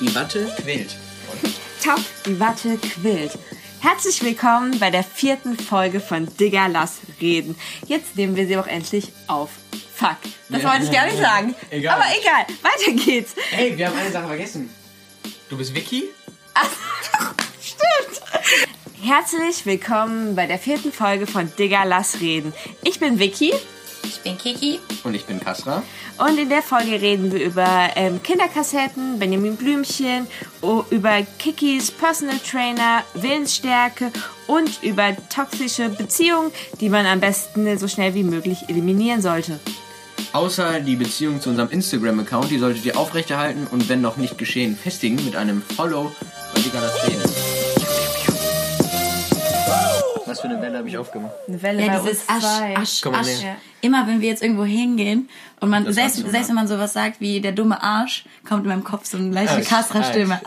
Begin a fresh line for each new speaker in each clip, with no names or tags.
Die Watte quillt.
Top, die Watte quillt. Herzlich willkommen bei der vierten Folge von Digga, lass reden. Jetzt nehmen wir sie auch endlich auf. Fuck, das
Ja.
wollte ich gar nicht sagen.
Egal.
Aber egal, weiter geht's.
Hey, wir haben eine Sache vergessen. Du bist Vicky?
Stimmt. Herzlich willkommen bei der vierten Folge von Digga, lass reden. Ich bin Vicky
Ich bin Kiki.
Und ich bin Kasra.
und in der Folge reden wir über ähm, Kinderkassetten, Benjamin Blümchen, über Kikis Personal Trainer, Willensstärke und über toxische Beziehungen, die man am besten so schnell wie möglich eliminieren sollte.
Außer die Beziehung zu unserem Instagram-Account, die solltet ihr aufrechterhalten und wenn noch nicht geschehen, festigen mit einem Follow bei Digga das Reden. Was für eine Welle habe ich aufgemacht?
Eine Welle
Ja,
bei
dieses
uns
Asch,
zwei.
Asch,
Komm mal
Asch.
näher.
Immer wenn wir jetzt irgendwo hingehen und man,
Das
selbst, selbst wenn man sowas sagt wie der dumme Arsch, kommt in meinem Kopf so eine leichte Kasra-Stimme.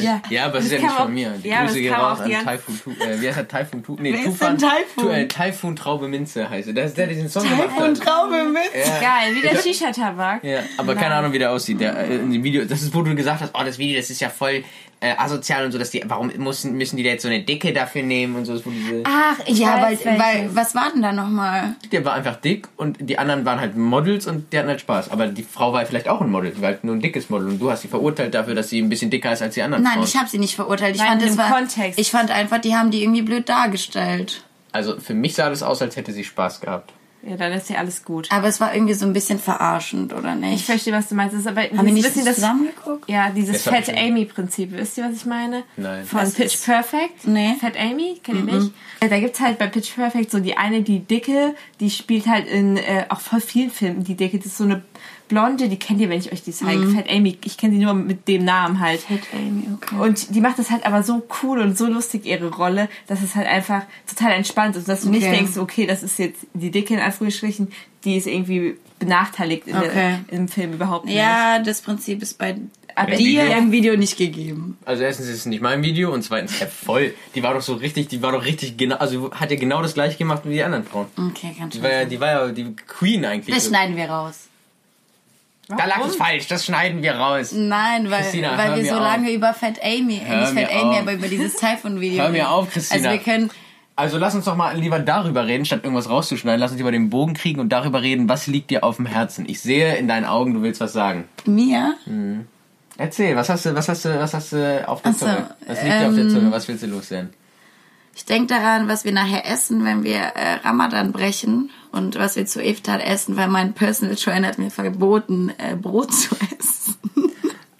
Ja.
Ja, aber es ist ja
Das
nicht von mir. Die
ja,
Grüße
das
gehen raus
auch
an
die
Taifun Tu. Äh, wie heißt er? Taifun Tu? Nee, Tufan.
Taifun?
Tu, äh, Taifun Traube Minze heißt er. Das ist der, der diesen Song gemacht hat.
Traube mit.
Ja.
Geil, wie der Shisha-Tabak.
Ja, aber keine Ahnung, wie der aussieht. Der, äh, in dem Video, das ist, wo du gesagt hast, oh, das Video, das ist ja voll äh, asozial und so, dass die, warum müssen, müssen die da jetzt so eine Dicke dafür nehmen und so, das, wo diese,
Ach,
Ja, weil, weil, was war denn da nochmal?
der war einfach dick und die anderen waren halt Models und die hatten halt Spaß. Aber die Frau war vielleicht auch ein Model, die war halt nur ein dickes Model und du hast sie verurteilt dafür, dass sie ein bisschen dicker ist als die anderen
Nein,
Frauen.
ich habe sie nicht verurteilt. Ich
Nein,
fand,
in
war,
Kontext.
ich fand einfach, die haben die irgendwie blöd dargestellt.
Also für mich sah das aus, als hätte sie Spaß gehabt.
Ja, dann ist ja alles gut.
Aber es war irgendwie so ein bisschen verarschend, oder
Ich
nicht?
verstehe, was du meinst. Das ist aber
Haben wir nicht
bisschen das,
zusammengeguckt?
ja, dieses Fat
ich.
Amy-Prinzip. Wisst ihr, was ich meine?
Nein.
Von
Was
Pitch
ist-
Perfect.
Nee.
Fat Amy, kennt ihr nicht? Ja, Da gibt's halt bei Pitch Perfect so die eine, die Dicke, die spielt halt in äh, auch voll vielen Filmen. Die Dicke, das ist so eine Blonde, die kennt ihr, wenn ich euch die zeige. Fat Amy, ich kenne sie nur mit dem Namen halt.
Fat Amy, okay.
Und die macht das halt aber so cool und so lustig, ihre Rolle, dass es halt einfach total entspannt ist. Dass du nicht
Okay.
denkst, okay, das ist jetzt die Dicke in Anführungsstrichen, die ist irgendwie benachteiligt in
Okay.
der, im Film überhaupt nicht.
Ja, das Prinzip ist bei
Aber
dir
Video-
im Video nicht gegeben.
Also erstens ist es nicht mein Video und zweitens, ja voll, die war doch so richtig, die war doch richtig genau, also hat ja genau das gleiche gemacht wie die anderen Frauen.
Okay, ganz
Die
schön.
war ja, die war ja die Queen eigentlich.
Das schneiden wir raus.
Da lag es falsch, das schneiden wir raus.
Nein, weil,
Christina,
weil wir so
auf.
lange über Fat Amy,
Hör
nicht Fat Amy,
auf.
aber über dieses Typhoon-Video.
Hör mir auf, Christina.
Also wir können,
Also lass uns doch mal lieber darüber reden, statt irgendwas rauszuschneiden. Lass uns lieber den Bogen kriegen und darüber reden, was liegt dir auf dem Herzen. Ich sehe in deinen Augen, du willst was sagen.
mir,
Erzähl, was hast du, was hast du, was hast du auf der
Ach so,
Zunge? Was liegt dir auf der
ähm,
Zunge? Was willst du loswerden?
Ich denke daran, was wir nachher essen, wenn wir äh, Ramadan brechen und was wir zu Iftar essen, weil mein Personal Trainer hat mir verboten, äh, Brot zu essen.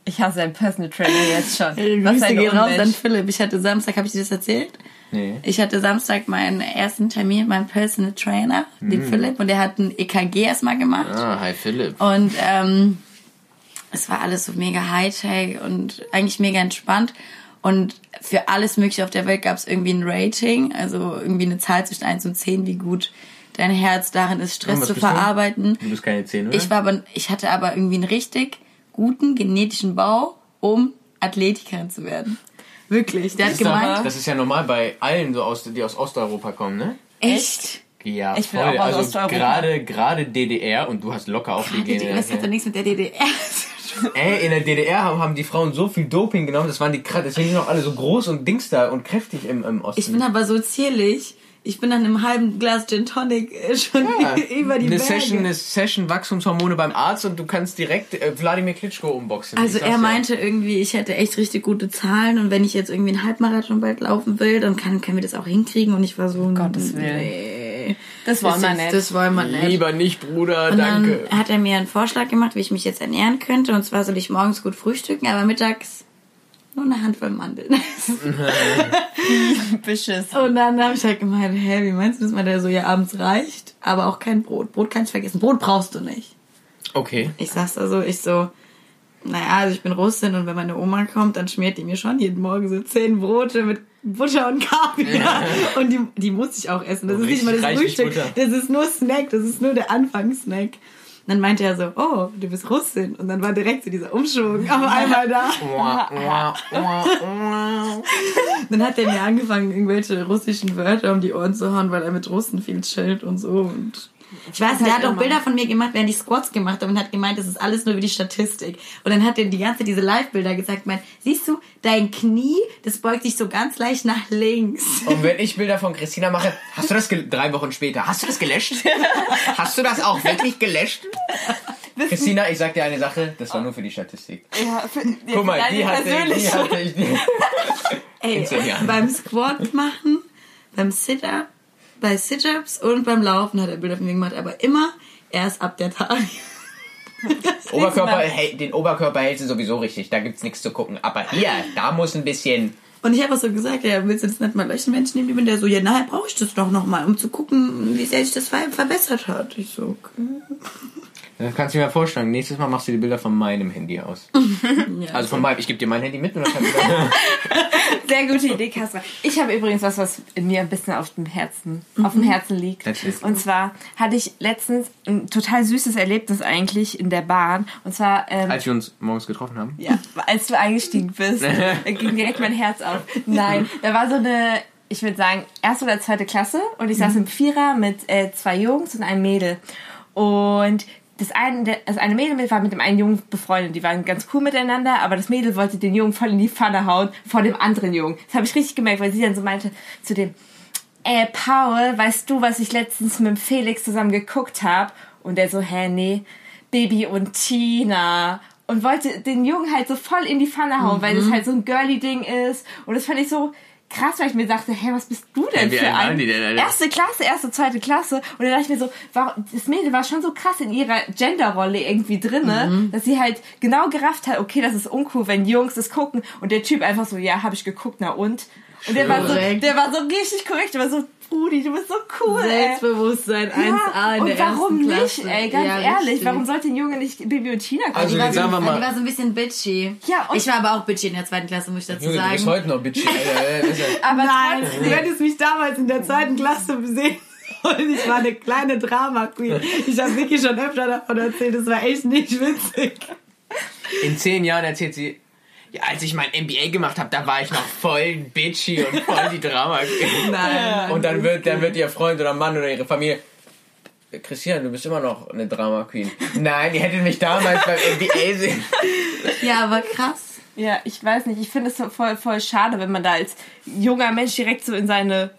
Ich hasse einen Personal Trainer jetzt schon.
Grüße
ein
gehen raus an
Unmensch.
Philipp. Ich hatte Samstag, habe ich dir das erzählt?
Nee.
Ich hatte Samstag meinen ersten Termin mit meinem Personal Trainer, den Philipp, und der hat ein EKG erstmal gemacht.
Ah, hi Philipp.
Und ähm, es war alles so mega Hightech und eigentlich mega entspannt. Und für alles Mögliche auf der Welt gab es irgendwie ein Rating, also irgendwie eine Zahl zwischen 1 und 10, wie gut dein Herz darin ist, Stress zu
bist du?
verarbeiten.
Du bist keine 10, oder?
Ich war aber, ich hatte aber irgendwie einen richtig guten genetischen Bau, um Athletikerin zu werden. Wirklich. Der
das,
hat
ist doch,
gemeint,
das ist ja normal bei allen, so aus, die aus Osteuropa kommen, ne?
echt?
Ja,
Ich bin
voll.
auch aus
also
Osteuropa.
gerade gerade DDR und du hast locker auch die Gene.
Das hat doch nichts mit der DDR zu tun.
Ey, in der DDR haben, haben die Frauen so viel Doping genommen, das waren die krass, deswegen sind die noch alle so groß und Dings da und kräftig im, im Osten.
Ich bin aber so zierlich. Ich bin dann im halben Glas Gin Tonic äh, schon
Ja.
über die
eine
Berge.
Session, eine Session Wachstumshormone beim Arzt und du kannst direkt äh, Wladimir Klitschko umboxen.
Also er meinte irgendwie, ich hätte echt richtig gute Zahlen und wenn ich jetzt irgendwie einen Halbmarathon bald laufen will, dann kann, können wir das auch hinkriegen und ich war so,
Gottes Willen.
nee,
Das wollen wir nicht.
Das wollen wir nicht.
Lieber nicht, Bruder,
Und
danke.
dann hat er mir einen Vorschlag gemacht, wie ich mich jetzt ernähren könnte. Und zwar soll ich morgens gut frühstücken, aber mittags nur eine Handvoll Mandeln.
Bisches.
Und dann habe ich halt gemeint, hä, wie meinst du das? Meinte er so, ja, abends reicht, aber auch kein Brot. Brot kannst du vergessen. Brot brauchst du nicht.
Okay.
Ich sag's also, ich so, naja, also ich bin Russin und wenn meine Oma kommt, dann schmiert die mir schon jeden Morgen so zehn Brote mit Butter und Kaviar. Und die, die muss ich auch essen. Das
Oh,
ist nicht mal das Frühstück. Das ist nur Snack. Das ist nur der Anfangssnack. Und dann meinte er so, oh, du bist Russin. Und dann war direkt so dieser Umschwung auf einmal da. Dann hat er mir angefangen, irgendwelche russischen Wörter um die Ohren zu hauen, weil er mit Russen viel chillt und so. Und Ich weiß, der
halt
hat auch. Bilder von mir gemacht, während ich Squats gemacht habe und hat gemeint, das ist alles nur wie die Statistik. Und dann hat er die ganze diese Live-Bilder gesagt, meint, siehst du, dein Knie, das beugt sich so ganz leicht nach links.
Und wenn ich Bilder von Christina mache, hast du das drei Wochen später, hast du das gelöscht? hast du das auch wirklich gelöscht? Christina, ich sag dir eine Sache, das war nur für die Statistik.
Ja, für, ja,
Guck mal, die hatte, ich, die hatte ich. Die.
Ey, beim Squat machen, beim Sit-Up, bei Sit-Ups und beim Laufen hat er Bilder von mir gemacht, aber immer erst ab der Tag.
Oberkörper, hält- den Oberkörper hält sie sowieso richtig, da gibt's nichts zu gucken. Aber hier, da muss ein bisschen.
Und ich habe auch so gesagt, ja, willst du das nicht mal löschen, Menschen nehmen? Und der so, ja, nachher brauche ich das doch nochmal, um zu gucken, wie sehr sich das ver- verbessert hat. Ich so, okay.
Das kannst du dir mal vorstellen. Nächstes Mal machst du die Bilder von meinem Handy aus.
Ja.
Also von meinem, ich gebe dir mein Handy mit und dann kannst du
Sehr gute Idee, Kasper. Ich habe übrigens was, was mir ein bisschen auf dem Herzen, auf dem Herzen liegt.
Ist-
Und zwar hatte ich letztens ein total süßes Erlebnis eigentlich in der Bahn. Und zwar, ähm,
Als wir uns morgens getroffen haben.
ja, als du eingestiegen bist, da ging direkt mein Herz auf. Nein, da war so eine, ich würde sagen, erste oder zweite Klasse und ich saß im Vierer mit äh, zwei Jungs und einem Mädel. Und das eine, das eine Mädel war mit dem einen Jungen befreundet. Die waren ganz cool miteinander, aber das Mädel wollte den Jungen voll in die Pfanne hauen vor dem anderen Jungen. Das habe ich richtig gemerkt, weil sie dann so meinte zu dem, äh, Paul, weißt du, was ich letztens mit dem Felix zusammen geguckt habe? Und der so, hä, nee, Baby und Tina. Und wollte den Jungen halt so voll in die Pfanne hauen, weil das halt so ein Girly-Ding ist. Und das fand ich so krass, weil ich mir dachte, hä, was bist du denn
Ja,
für ein?
die denn, Alter?
erste Klasse, erste, zweite Klasse. Und dann dachte ich mir so, warum, das Mädel war schon so krass in ihrer Genderrolle irgendwie drinne, dass sie halt genau gerafft hat, okay, das ist uncool, wenn Jungs das gucken. Und der Typ einfach so, ja, habe ich geguckt, na und? Und der war so, der war so richtig korrekt, der war so, Brudi, du bist so cool, ey.
Selbstbewusstsein 1A
Ja,
in
und
der
warum
ersten
nicht,
Klasse.
ey, ganz
Ja,
ehrlich,
richtig.
warum sollte ein Junge nicht Bibi und Tina gucken?
Also
Die war
jetzt
so-
sagen wir
Die
mal.
war so ein bisschen bitchy.
Ja, und-
ich war aber auch bitchy in der zweiten Klasse, muss ich dazu
Junge, du bist
sagen.
heute noch bitchy.
Aber
Nein, du hättest mich damals in der zweiten Klasse gesehen. Und ich war eine kleine Drama-Queen. Ich habe Vicky schon öfter davon erzählt. Das war echt nicht witzig.
In zehn Jahren erzählt sie, ja, als ich mein MBA gemacht habe, da war ich noch voll bitchy und voll die Drama.
Nein.
Und dann wird, dann wird ihr Freund oder Mann oder ihre Familie. Christian, du bist immer noch eine Drama Queen. Nein, ihr hättet mich damals beim MBA sehen.
Ja, aber krass.
Ja, ich weiß nicht, ich finde es so voll, voll schade, wenn man da als junger Mensch direkt so in seine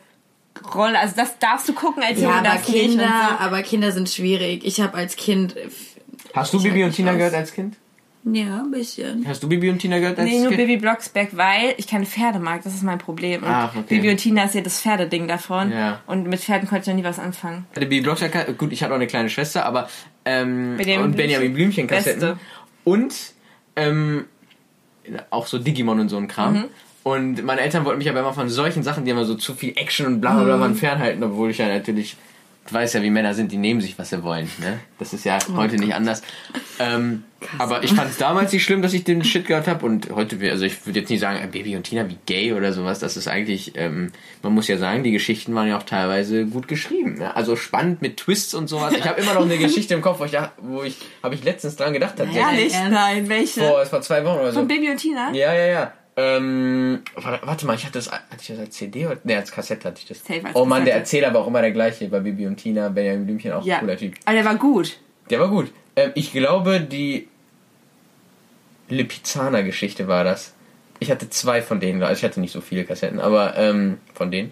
Rolle, also das darfst du gucken als
Ja,
Junge,
aber Kinder, aber Kinder sind schwierig. Ich habe als Kind.
Hast du Bibi und Tina gehört als Kind?
Ja, ein bisschen.
Hast du Bibi und Tina gehört als
Nee, nur? Bibi Blocksberg, weil ich keine Pferde mag. Das ist mein Problem. Und
Ach, okay.
Bibi und Tina ist ja das Pferdeding davon.
Ja.
Und mit Pferden konnte ich noch nie was anfangen.
hatte Bibi Blocksberg, gut, ich hatte auch eine kleine Schwester, aber ähm,
Benjamin
und Benjamin Blümchen Kassetten und ähm, auch so Digimon und so ein Kram.
Mhm.
Und meine Eltern wollten mich aber immer von solchen Sachen, die immer so zu viel Action und bla bla bla
Mhm.
waren, fernhalten, obwohl ich ja natürlich du weißt ja, wie Männer sind, die nehmen sich, was sie wollen. Ne? Das ist ja
Oh
heute nicht anders. Ähm, aber ich fand es damals nicht schlimm, dass ich den Shit gehört habe. Und heute, also ich würde jetzt nicht sagen, äh, Baby und Tina wie gay oder sowas. Das ist eigentlich, ähm, man muss ja sagen, die Geschichten waren ja auch teilweise gut geschrieben. Ne? Also spannend mit Twists und sowas. Ich habe immer noch eine Geschichte im Kopf, wo ich, da- wo ich habe ich letztens dran gedacht tatsächlich.
Ehrlich? Nein, welche?
Vor, vor zwei Wochen oder so.
Von Bibi und Tina?
Ja, ja, ja. Ähm, warte, mal, ich hatte das, hatte ich das als CD oder? Ne, als Kassette hatte ich das.
Safe als
oh Mann, der. Erzähler war auch immer der gleiche bei Bibi und Tina, Benjamin Blümchen, auch
Ja.
ein cooler Typ.
Aber der war gut.
Der war gut. Ähm, ich glaube, die Lipizzaner-Geschichte war das. Ich hatte zwei von denen, also ich hatte nicht so viele Kassetten, aber ähm, von denen.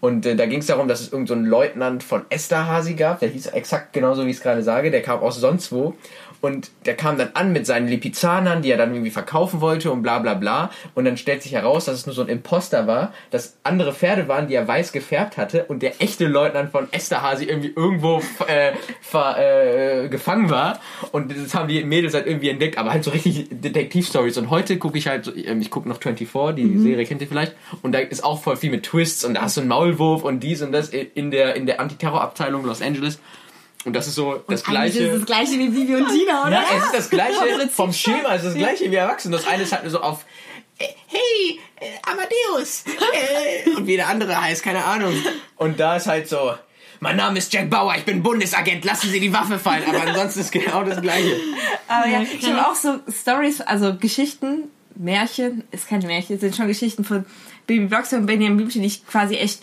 Und äh, da ging es darum, dass es irgendeinen so einen Leutnant von Esterhazy gab, der hieß exakt genauso, wie ich es gerade sage, der kam aus sonst wo. Und der kam dann an mit seinen Lipizanern, die er dann irgendwie verkaufen wollte und bla bla bla. Und dann stellt sich heraus, dass es nur so ein Imposter war, dass andere Pferde waren, die er weiß gefärbt hatte und der echte Leutnant von Esterhazy irgendwie irgendwo äh, ver, äh, gefangen war. Und das haben die Mädels halt irgendwie entdeckt, aber halt so richtig Detektivstories. Und heute gucke ich halt, so, ähm, ich gucke noch 24, die Serie kennt ihr vielleicht. Und da ist auch voll viel mit Twists und da hast du einen Maulwurf und dies und das in der, in der Antiterrorabteilung Los Angeles. Und das ist so das gleiche.
ist es das gleiche wie Bibi und Tina, oder?
Ja, es ist das gleiche vom Schema, es ist das gleiche wie Erwachsene. Das eine ist halt nur so auf äh, Hey, äh, Amadeus äh, und wie der andere heißt, keine Ahnung. Und da ist halt so mein Name ist Jack Bauer, ich bin Bundesagent, lassen Sie die Waffe fallen. Aber ansonsten ist genau das Gleiche.
Aber ja, ich habe auch so Stories, also Geschichten, Märchen, ist kein Märchen, sind schon Geschichten von Baby Blocksberg und Benjamin Blümchen, die ich quasi echt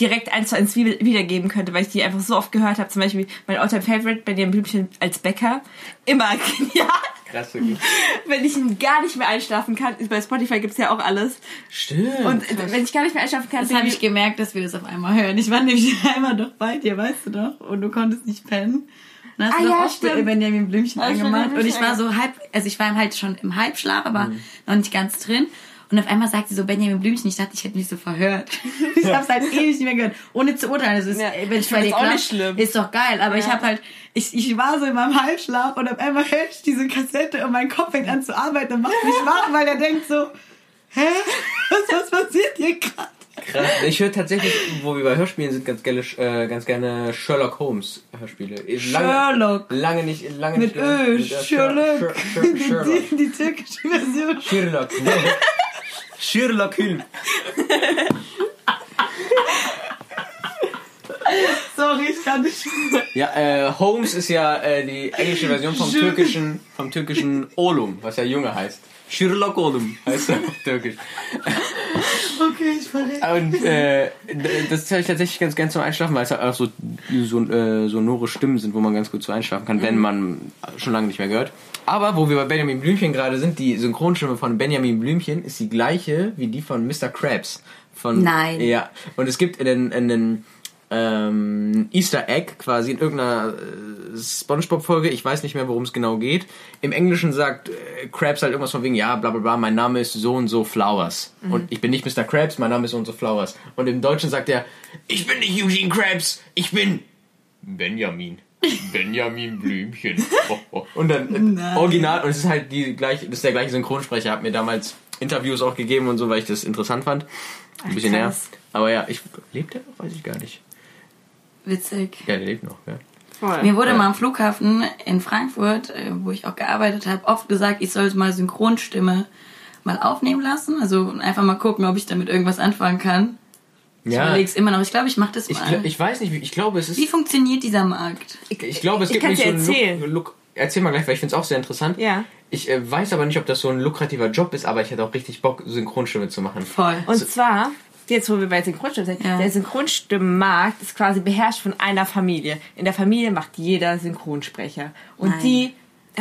direkt eins zu eins wie- wiedergeben könnte, weil ich die einfach so oft gehört habe. Zum Beispiel mein Alltime Favorite, Benjamin Blümchen als Bäcker. Immer genial.
Krass, wirklich.
Wenn ich gar nicht mehr einschlafen kann, bei Spotify gibt's ja auch alles.
Stimmt.
Und äh, wenn ich gar nicht mehr einschlafen kann,
Das habe ich gemerkt, dass wir das auf einmal hören. Ich war nämlich einmal doch bei dir, weißt du doch, und du konntest nicht pennen. Dann hast
Ah,
du
ja,
auch
stimmt.
Benjamin Blümchen
Ah,
angemacht. Und ich war so halb, also ich war halt schon im Halbschlaf, aber noch nicht ganz drin. Und auf einmal sagt sie so Benjamin Blümchen. Ich dachte, ich hätte mich so verhört. ich habe es halt ewig nicht mehr gehört. Ohne zu urteilen. Also ist,
Ja,
wenn
ich
bei dir
das auch
klappt,
nicht schlimm.
ist doch geil. Aber ich
Ja.
habe halt, ich, ich war so in meinem Halbschlaf und auf einmal höre ich diese Kassette und mein Kopf fängt an zu arbeiten und macht mich wach, weil er denkt so, hä? Was, was passiert hier gerade?
Krass. Ich höre tatsächlich, wo wir bei Hörspielen sind, ganz gerne, äh, ganz gerne Sherlock Holmes Hörspiele. Lange,
Sherlock.
Lange nicht, lange
Mit
nicht.
Ö,
mit, äh,
Sherlock.
Sher- Sher- Sherlock.
Die, die türkische Version.
Sherlock. Sherlock Holmes.
Sorry, ich kann nicht.
Ja, äh, Holmes ist ja äh, die englische Version vom türkischen, vom türkischen Olum, was ja Junge heißt. Sherlock Olum heißt er auf Türkisch.
Okay, ich verrede.
Und äh, das höre ich tatsächlich ganz gern zum Einschlafen, weil es halt auch so, so äh, sonore Stimmen sind, wo man ganz gut zu einschlafen kann,
Mhm.
wenn man schon lange nicht mehr gehört. Aber wo wir bei Benjamin Blümchen gerade sind, die Synchronstimme von Benjamin Blümchen ist die gleiche wie die von Mr. Krabs. Von,
Nein.
Ja. Und es gibt in den, in den ähm, Easter Egg quasi in irgendeiner äh, Spongebob-Folge, ich weiß nicht mehr, worum es genau geht. Im Englischen sagt äh, Krabs halt irgendwas von wegen, ja, bla bla bla, mein Name ist so und so Flowers. Und ich bin nicht Mr. Krabs, mein Name ist so und so Flowers. Und im Deutschen sagt er, ich bin nicht Eugene Krabs, ich bin Benjamin. Benjamin Blümchen. Oh, oh. Und dann äh,
Nein.
original, und es ist halt die gleiche, das ist der gleiche Synchronsprecher, hat mir damals Interviews auch gegeben und so, weil ich das interessant fand. Ein bisschen näher. Aber ja, ich lebt der noch? Weiß ich gar nicht.
Witzig.
Ja, der lebt noch, ja.
Voll.
Mir wurde
Ja.
mal am Flughafen in Frankfurt, äh, wo ich auch gearbeitet habe, oft gesagt, ich sollte mal Synchronstimme mal aufnehmen lassen. Also einfach mal gucken, ob ich damit irgendwas anfangen kann. Ich
Ja,
überlege es immer noch. Ich glaube, ich mache das
ich,
mal.
gl- ich weiß nicht, wie, ich glaube, es ist.
Wie funktioniert dieser Markt?
Ich glaube, es
ich
gibt nicht so
dir
einen
erzählen.
Look, Look. Erzähl mal gleich, weil ich finde es auch sehr interessant.
Ja.
Ich äh, weiß aber nicht, ob das so ein lukrativer Job ist, aber ich hätte auch richtig Bock, Synchronstimme zu machen.
Voll.
Und zwar, jetzt wo wir bei Synchronstimmen sind,
Ja.
der Synchronstimmenmarkt ist quasi beherrscht von einer Familie. In der Familie macht jeder Synchronsprecher. Und
Nein.
die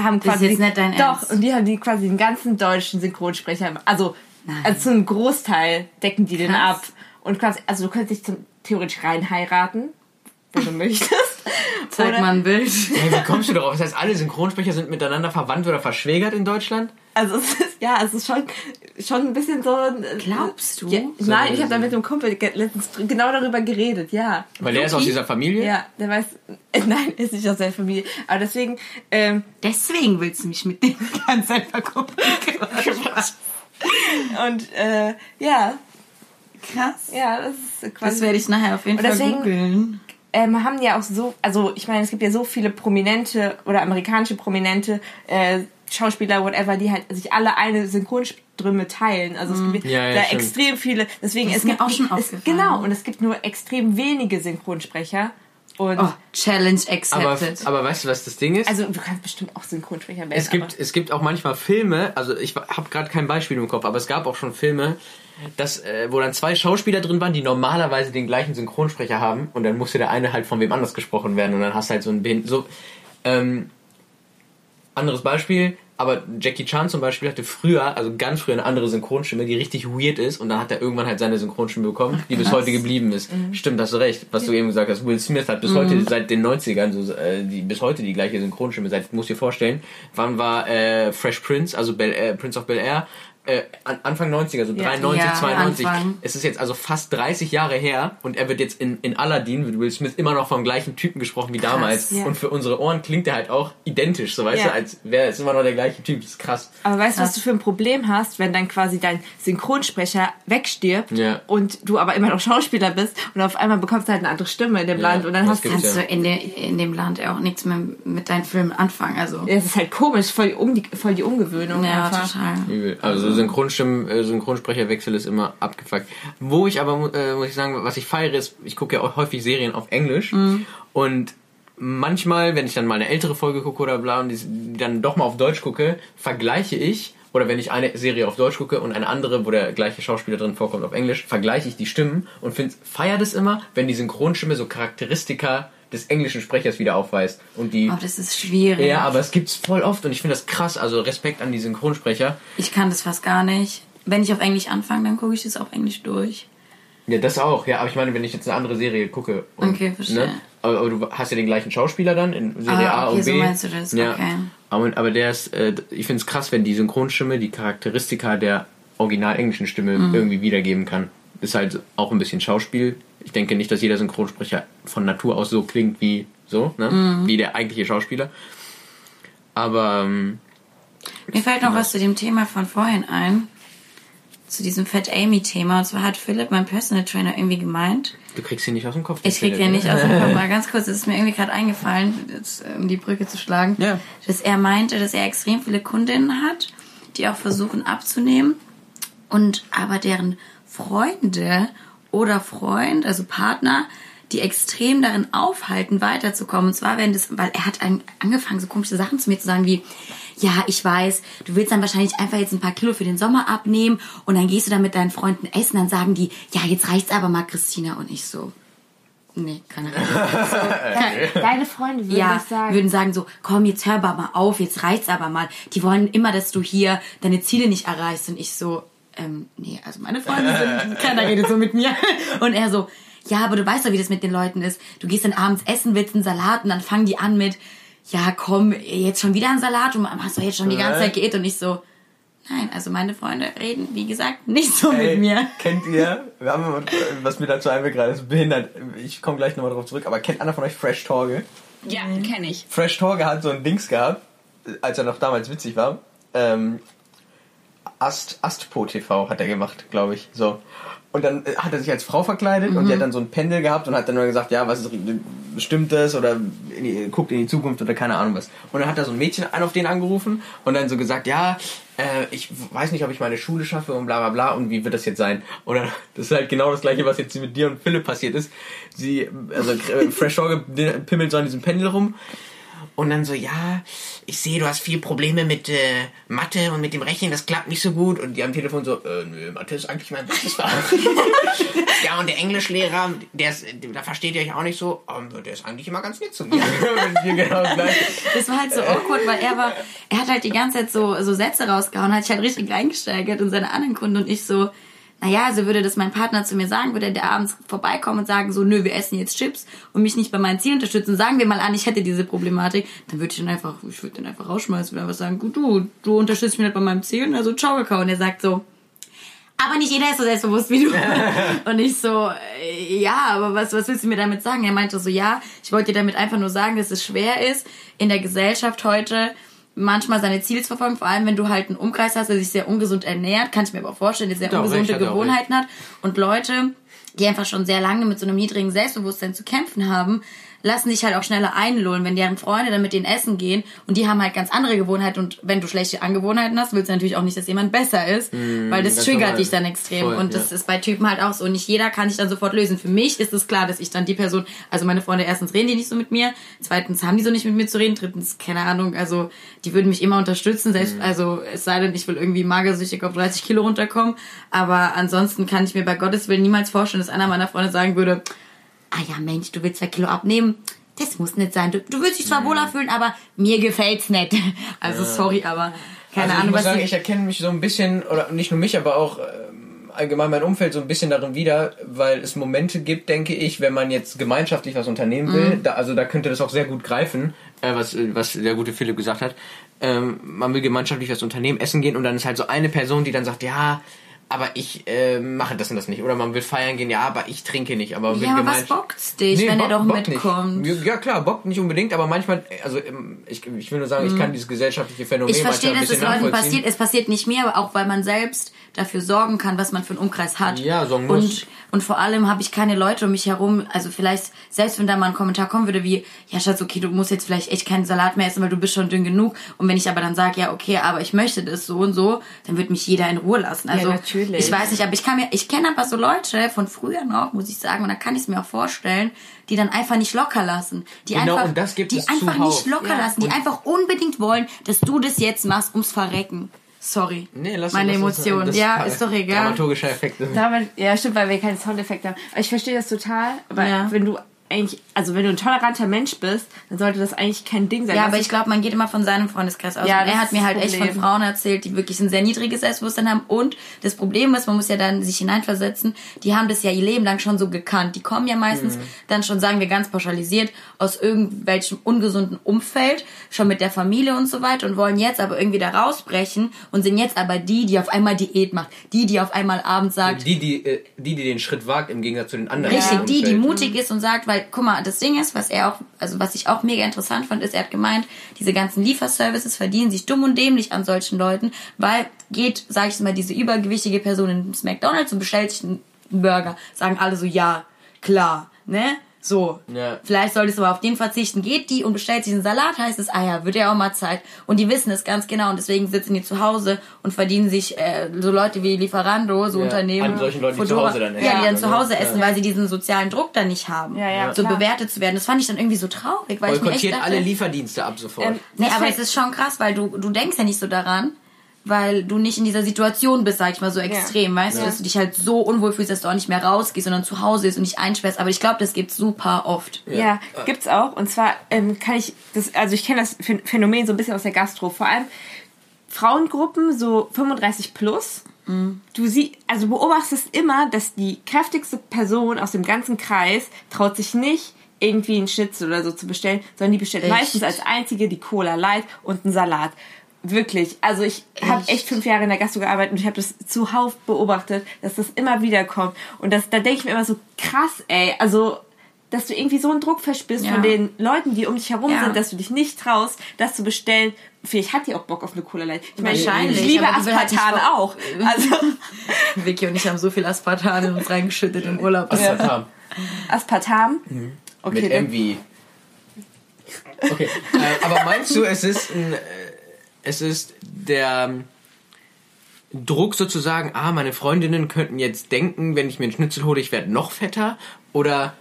haben
Das ist
quasi
jetzt nicht dein
doch
Ernst.
und die haben die quasi den ganzen deutschen Synchronsprecher also
Nein.
also zu einem Großteil decken die den
Krass.
ab und quasi also du könntest dich zum, theoretisch rein heiraten wenn du möchtest
Zeig
Oder-
mal ein Bild.
Hey, wie kommst du darauf? Das heißt, alle Synchronsprecher sind miteinander verwandt oder verschwägert in Deutschland?
Also es ist, ja, es ist schon, schon ein bisschen so.
Glaubst du?
Ja,
So-
nein, ich habe da mit einem Kumpel letztens genau darüber geredet, ja.
Weil der ist aus dieser Familie?
Ja, der weiß. Äh, nein, ist nicht aus der Familie. Aber deswegen, ähm,
Deswegen willst du mich mit dem Zeit verkuppeln.
und äh, ja,
Krass.
ja, das ist quasi.
Das werde ich nachher auf jeden Fall
deswegen-
googeln.
ähm, haben ja auch so, also ich meine, es gibt ja so viele prominente oder amerikanische prominente äh, Schauspieler, whatever, die halt sich alle eine Synchronstimme teilen. Also es gibt
Ja, ja,
da
stimmt.
extrem viele. Deswegen
Das
es
ist mir
gibt
auch schon
es, genau und es gibt nur extrem wenige Synchronsprecher. Und
Oh, Challenge
Aber,
accepted.
aber weißt du, was das Ding ist?
also du kannst bestimmt auch Synchronsprecher werden.
es gibt, es gibt auch manchmal Filme, also ich habe gerade kein Beispiel im Kopf, aber es gab auch schon Filme, dass, äh, wo dann zwei Schauspieler drin waren, die normalerweise den gleichen Synchronsprecher haben und dann musste der eine halt von wem anders gesprochen werden und dann hast du halt so ein Behin so ähm, anderes Beispiel, aber Jackie Chan zum Beispiel hatte früher, also ganz früher eine andere Synchronstimme, die richtig weird ist und dann hat er irgendwann halt seine Synchronstimme bekommen, die bis heute geblieben ist. Stimmt, hast du recht, was du eben gesagt hast. Will Smith hat bis heute seit den 90ern so, äh, die, bis heute die gleiche Synchronstimme. Seit, musst dir vorstellen, wann war äh, Fresh Prince, also Bel, äh, Prince of Bel Air, äh, an- Anfang 90er, so
Ja.
93,
Ja,
92.
Anfang.
Es ist jetzt also fast 30 Jahre her und er wird jetzt in, in Aladdin, wird Will Smith immer noch vom gleichen Typen gesprochen wie damals.
ja.
Und für unsere Ohren klingt er halt auch identisch, so weißt
Ja.
du, als wäre es immer noch der gleiche Typ. Das ist krass.
Aber weißt du, was
Krass.
du für ein Problem hast, wenn dann quasi dein Synchronsprecher wegstirbt
Ja.
und du aber immer noch Schauspieler bist und auf einmal bekommst du halt eine andere Stimme in dem
Ja,
Land und dann hast du
Kannst
ja.
du in, der, in dem Land auch nichts mehr mit deinen Filmen anfangen. Also,
Ja, Es ist halt komisch, voll, um die, voll die Umgewöhnung
ja,
einfach.
total.
Übel. Also Synchronstimmen, äh, Synchronsprecherwechsel ist immer abgefuckt. Wo ich aber, äh, muss ich sagen, was ich feiere, ist, ich gucke ja auch häufig Serien auf Englisch und manchmal, wenn ich dann mal eine ältere Folge gucke oder bla und die, die dann doch mal auf Deutsch gucke, vergleiche ich oder wenn ich eine Serie auf Deutsch gucke und eine andere, wo der gleiche Schauspieler drin vorkommt auf Englisch, vergleiche ich die Stimmen und finde, feier das immer, wenn die Synchronstimme so Charakteristika des englischen Sprechers wieder aufweist und die
Oh, das ist schwierig.
ja, aber es gibt's voll oft und ich finde das krass, also Respekt an die Synchronsprecher.
Ich kann das fast gar nicht. Wenn ich auf Englisch anfange, dann gucke ich das auf Englisch durch.
Ja, das auch. Ja, aber ich meine, wenn ich jetzt eine andere Serie gucke. Und,
Okay, verstehe.
Aber, aber du hast ja den gleichen Schauspieler dann in Serie
Ah,
A und B.
so meinst du das,
Ja.
okay.
Aber, aber der ist, äh, ich finde es krass, wenn die Synchronstimme die Charakteristika der original englischen Stimme
Mhm.
irgendwie wiedergeben kann. Ist halt auch ein bisschen Schauspiel. Ich denke nicht, dass jeder Synchronsprecher von Natur aus so klingt wie so, ne?
Mhm.
Wie der eigentliche Schauspieler. Aber ähm,
Mir fällt noch was zu dem Thema von vorhin ein. Zu diesem Fat Amy-Thema. Und zwar hat Philipp, mein Personal Trainer, irgendwie gemeint,
du kriegst ihn nicht aus dem Kopf.
Ich krieg den nicht aus dem Kopf. Mal ganz kurz, es ist mir irgendwie gerade eingefallen, jetzt, äh, um die Brücke zu schlagen,
Ja.
dass er meinte, dass er extrem viele Kundinnen hat, die auch versuchen abzunehmen und aber deren Freunde oder Freund, also Partner, die extrem darin aufhalten, weiterzukommen. Und zwar, wenn das, weil er hat an- angefangen, so komische Sachen zu mir zu sagen wie, ja, ich weiß, du willst dann wahrscheinlich einfach jetzt ein paar Kilo für den Sommer abnehmen und dann gehst du dann mit deinen Freunden essen, dann sagen die, ja, jetzt reicht's aber mal, Christina. Und ich so, nee, keine Ahnung.
Deine Freunde würden
Ja,
das sagen.
würden sagen so, komm, jetzt hör aber mal auf, jetzt reicht's aber mal. Die wollen immer, dass du hier deine Ziele nicht erreichst. Und ich so, ähm, nee, also meine Freunde sind, keiner redet so mit mir. Und er so, ja, aber du weißt doch, wie das mit den Leuten ist. Du gehst dann abends essen, willst einen Salat und dann fangen die an mit, ja, komm, jetzt schon wieder ein Salat und hast du jetzt schon die ganze Zeit geäht und ich so, nein, also meine Freunde reden, wie gesagt, nicht so mit mir.
Kennt ihr, wir haben, was mir dazu einfällt gerade, ist behindert. Ich komme gleich nochmal drauf zurück, aber kennt einer von euch Fresh Torge?
Ja, kenne ich.
Fresh Torge hat so ein Dings gehabt, als er noch damals witzig war. Ähm, Ast, Astpo TV hat er gemacht, glaube ich. So. Und dann äh, hat er sich als Frau verkleidet und der hat dann so ein Pendel gehabt und hat dann nur gesagt, ja, was ist, stimmt das oder in die, guckt in die Zukunft oder keine Ahnung was. Und dann hat er so ein Mädchen an auf den angerufen und dann so gesagt, ja, äh, ich weiß nicht, ob ich meine Schule schaffe und bla bla bla und wie wird das jetzt sein? Oder das ist halt genau das gleiche, was jetzt mit dir und Philipp passiert ist. Sie, also äh, Fresh Torge pimmelt so an diesem Pendel rum und dann so, ja, ich sehe, du hast viel Probleme mit äh, Mathe und mit dem Rechnen, das klappt nicht so gut. Und die am Telefon so, äh, nö, Mathe ist eigentlich mein bestes Fach. ja, und der Englischlehrer, der ist, da versteht ihr euch auch nicht so, aber der ist eigentlich immer ganz nett zu mir. Genau das
war halt so awkward, weil er war, er hat halt die ganze Zeit so, so Sätze rausgehauen, hat sich halt richtig reingesteigert und seine anderen Kunden und ich so, naja, also würde das mein Partner zu mir sagen, würde der abends vorbeikommen und sagen so, nö, wir essen jetzt Chips und mich nicht bei meinen Zielen unterstützen, sagen wir mal an, ich hätte diese Problematik, dann würde ich dann einfach, ich würde den einfach rausschmeißen und einfach sagen, gut, du, du unterstützt mich nicht bei meinen Zielen, also ciao, Kakao. Und er sagt so, aber nicht jeder ist so selbstbewusst wie du. Und ich so, äh, ja, aber was, was willst du mir damit sagen? Er meinte so, ja, ich wollte dir damit einfach nur sagen, dass es schwer ist, in der Gesellschaft heute manchmal seine Ziele zu verfolgen, vor allem wenn du halt einen Umkreis hast, der sich sehr ungesund ernährt, kann ich mir aber auch vorstellen, der sehr
er auch
ungesunde Gewohnheiten hat. Und Leute, die einfach schon sehr lange mit so einem niedrigen Selbstbewusstsein zu kämpfen haben, lassen sich halt auch schneller einlullen, wenn deren Freunde dann mit denen essen gehen und die haben halt ganz andere Gewohnheiten und wenn du schlechte Angewohnheiten hast, willst du natürlich auch nicht, dass jemand besser ist, weil das
ganz
triggert dich dann extrem
Voll,
und das
ja.
ist bei Typen halt auch so. Nicht jeder kann sich dann sofort lösen. Für mich ist es klar, dass ich dann die Person, also meine Freunde erstens reden die nicht so mit mir, zweitens haben die so nicht mit mir zu reden, drittens, keine Ahnung, also die würden mich immer unterstützen, selbst, also es sei denn, ich will irgendwie magersüchtig auf 30 Kilo runterkommen, aber ansonsten kann ich mir bei Gottes Willen niemals vorstellen, dass einer meiner Freunde sagen würde, ah ja Mensch, du willst zwei Kilo abnehmen, das muss nicht sein. Du, du würdest dich zwar wohler fühlen, aber mir gefällt's nicht. Also sorry, aber keine
also ich
Ahnung,
muss
was
sagen, ich erkenne mich so ein bisschen, oder nicht nur mich, aber auch ähm, allgemein mein Umfeld so ein bisschen darin wieder, weil es Momente gibt, denke ich, wenn man jetzt gemeinschaftlich was unternehmen will, da, also da könnte das auch sehr gut greifen, äh, was, was der gute Philipp gesagt hat. Ähm, man will gemeinschaftlich was unternehmen, essen gehen und dann ist halt so eine Person, die dann sagt, ja, aber ich äh, mache das und das nicht. Oder man will feiern gehen, ja, aber ich trinke nicht. Aber
Ja, aber was bockt's dich, wenn der doch
bockt
mitkommt?
Nicht. Ja klar, bockt nicht unbedingt, aber manchmal, also ähm, ich, ich will nur sagen, ich kann dieses gesellschaftliche Phänomen.
Ich verstehe, dass es Leuten passiert. Es passiert nicht mir, aber auch weil man selbst dafür sorgen kann, was man für einen Umkreis hat.
Ja, sorgen muss.
Und, und vor allem habe ich keine Leute um mich herum. Also vielleicht, selbst wenn da mal ein Kommentar kommen würde wie, ja Schatz, okay, du musst jetzt vielleicht echt keinen Salat mehr essen, weil du bist schon dünn genug. Und wenn ich aber dann sage, ja okay, aber ich möchte das so und so, dann wird mich jeder in Ruhe lassen. Also
natürlich.
ich weiß nicht, aber ich kann mir, ich kenne aber so Leute von früher noch, muss ich sagen, und da kann ich es mir auch vorstellen, die dann einfach nicht locker lassen. Die
Genau,
einfach,
und das gibt
die
es
einfach
zuhauf.
nicht locker lassen, die einfach unbedingt wollen, dass du das jetzt machst ums Verrecken. Sorry.
Nee, lass
Meine Emotionen. Ja, ist doch egal.
Dramaturgischer Effekt.
Damit, ja, stimmt, weil wir keinen Soundeffekt haben. Aber ich verstehe das total. Aber
Ja.
wenn du eigentlich, also wenn du ein toleranter Mensch bist, dann sollte das eigentlich kein Ding sein.
Ja, aber ich glaube, man geht immer von seinem Freundeskreis aus.
Ja,
er hat mir halt echt von
Problem.
Frauen erzählt, die wirklich ein sehr niedriges Selbstbewusstsein haben. Und das Problem ist, man muss ja dann sich hineinversetzen, die haben das ja ihr Leben lang schon so gekannt. Die kommen ja meistens dann schon, sagen wir ganz pauschalisiert, aus irgendwelchem ungesunden Umfeld, schon mit der Familie und so weiter und wollen jetzt aber irgendwie da rausbrechen und sind jetzt aber die, die auf einmal Diät macht. Die, die auf einmal abends sagt,
Die, die, äh, die, die den Schritt wagt, im Gegensatz zu den anderen.
Richtig, die, die mutig ist und sagt, weil, guck mal, das Ding ist, was er auch, also was ich auch mega interessant fand, ist, er hat gemeint, diese ganzen Lieferservices verdienen sich dumm und dämlich an solchen Leuten, weil geht, sag ich mal, diese übergewichtige Person ins McDonalds und bestellt sich einen Burger, sagen alle so, ja, klar, ne? So.
Ja.
Vielleicht solltest du aber auf den verzichten. Geht die und bestellt sich einen Salat, heißt es, ah ja, wird ja auch mal Zeit. Und die wissen es ganz genau und deswegen sitzen die zu Hause und verdienen sich äh, so Leute wie Lieferando, so
Ja,
Unternehmen.
an solchen Leuten, die zu Hause dann
Ja,
essen,
die dann zu Hause
Ja.
essen, weil sie diesen sozialen Druck dann nicht haben.
Ja, ja,
so
klar.
bewertet zu werden. Das fand ich dann irgendwie so traurig, weil ich mir echt
Boykottiert
dachte,
alle Lieferdienste ab sofort.
Ähm,
Nee, aber es ist schon krass, weil du, du denkst ja nicht so daran, weil du nicht in dieser Situation bist, sag ich mal, so extrem, weißt du, dass du dich halt so unwohl fühlst, dass du auch nicht mehr rausgehst, sondern zu Hause bist und dich einsperrst. Aber ich glaube, das gibt's super oft.
Ja, gibt's auch. Und zwar ähm, kann ich das, also ich kenne das Phän- Phänomen so ein bisschen aus der Gastro. Vor allem Frauengruppen so 35 plus. Du sie, also beobachtest immer, dass die kräftigste Person aus dem ganzen Kreis traut sich nicht irgendwie einen Schnitzel oder so zu bestellen, sondern die bestellt
Echt?
meistens als einzige die Cola Light und einen Salat. Wirklich. Also ich habe
Echt?
fünf Jahre in der Gastro gearbeitet und ich habe das zuhauf beobachtet, dass das immer wieder kommt. Und das, da denke ich mir immer so, krass, ey. Also, dass du irgendwie so einen Druck verspürst
Ja.
von den Leuten, die um dich herum
Ja.
sind, dass du dich nicht traust, das zu bestellen. Vielleicht hat die auch Bock auf eine Cola Light. Ich meine,
Wahrscheinlich,
ich liebe
die will halt
Aspartan auch. Also,
Vicky und ich haben so viel Aspartan in uns reingeschüttet im Urlaub.
Aspartam.
Aspartam. Okay,
Mit
dann-
MV. Okay, äh, aber meinst du, es ist ein, äh, es ist der ähm, Druck sozusagen, ah, meine Freundinnen könnten jetzt denken, wenn ich mir einen Schnitzel hole, ich werde noch fetter? Oder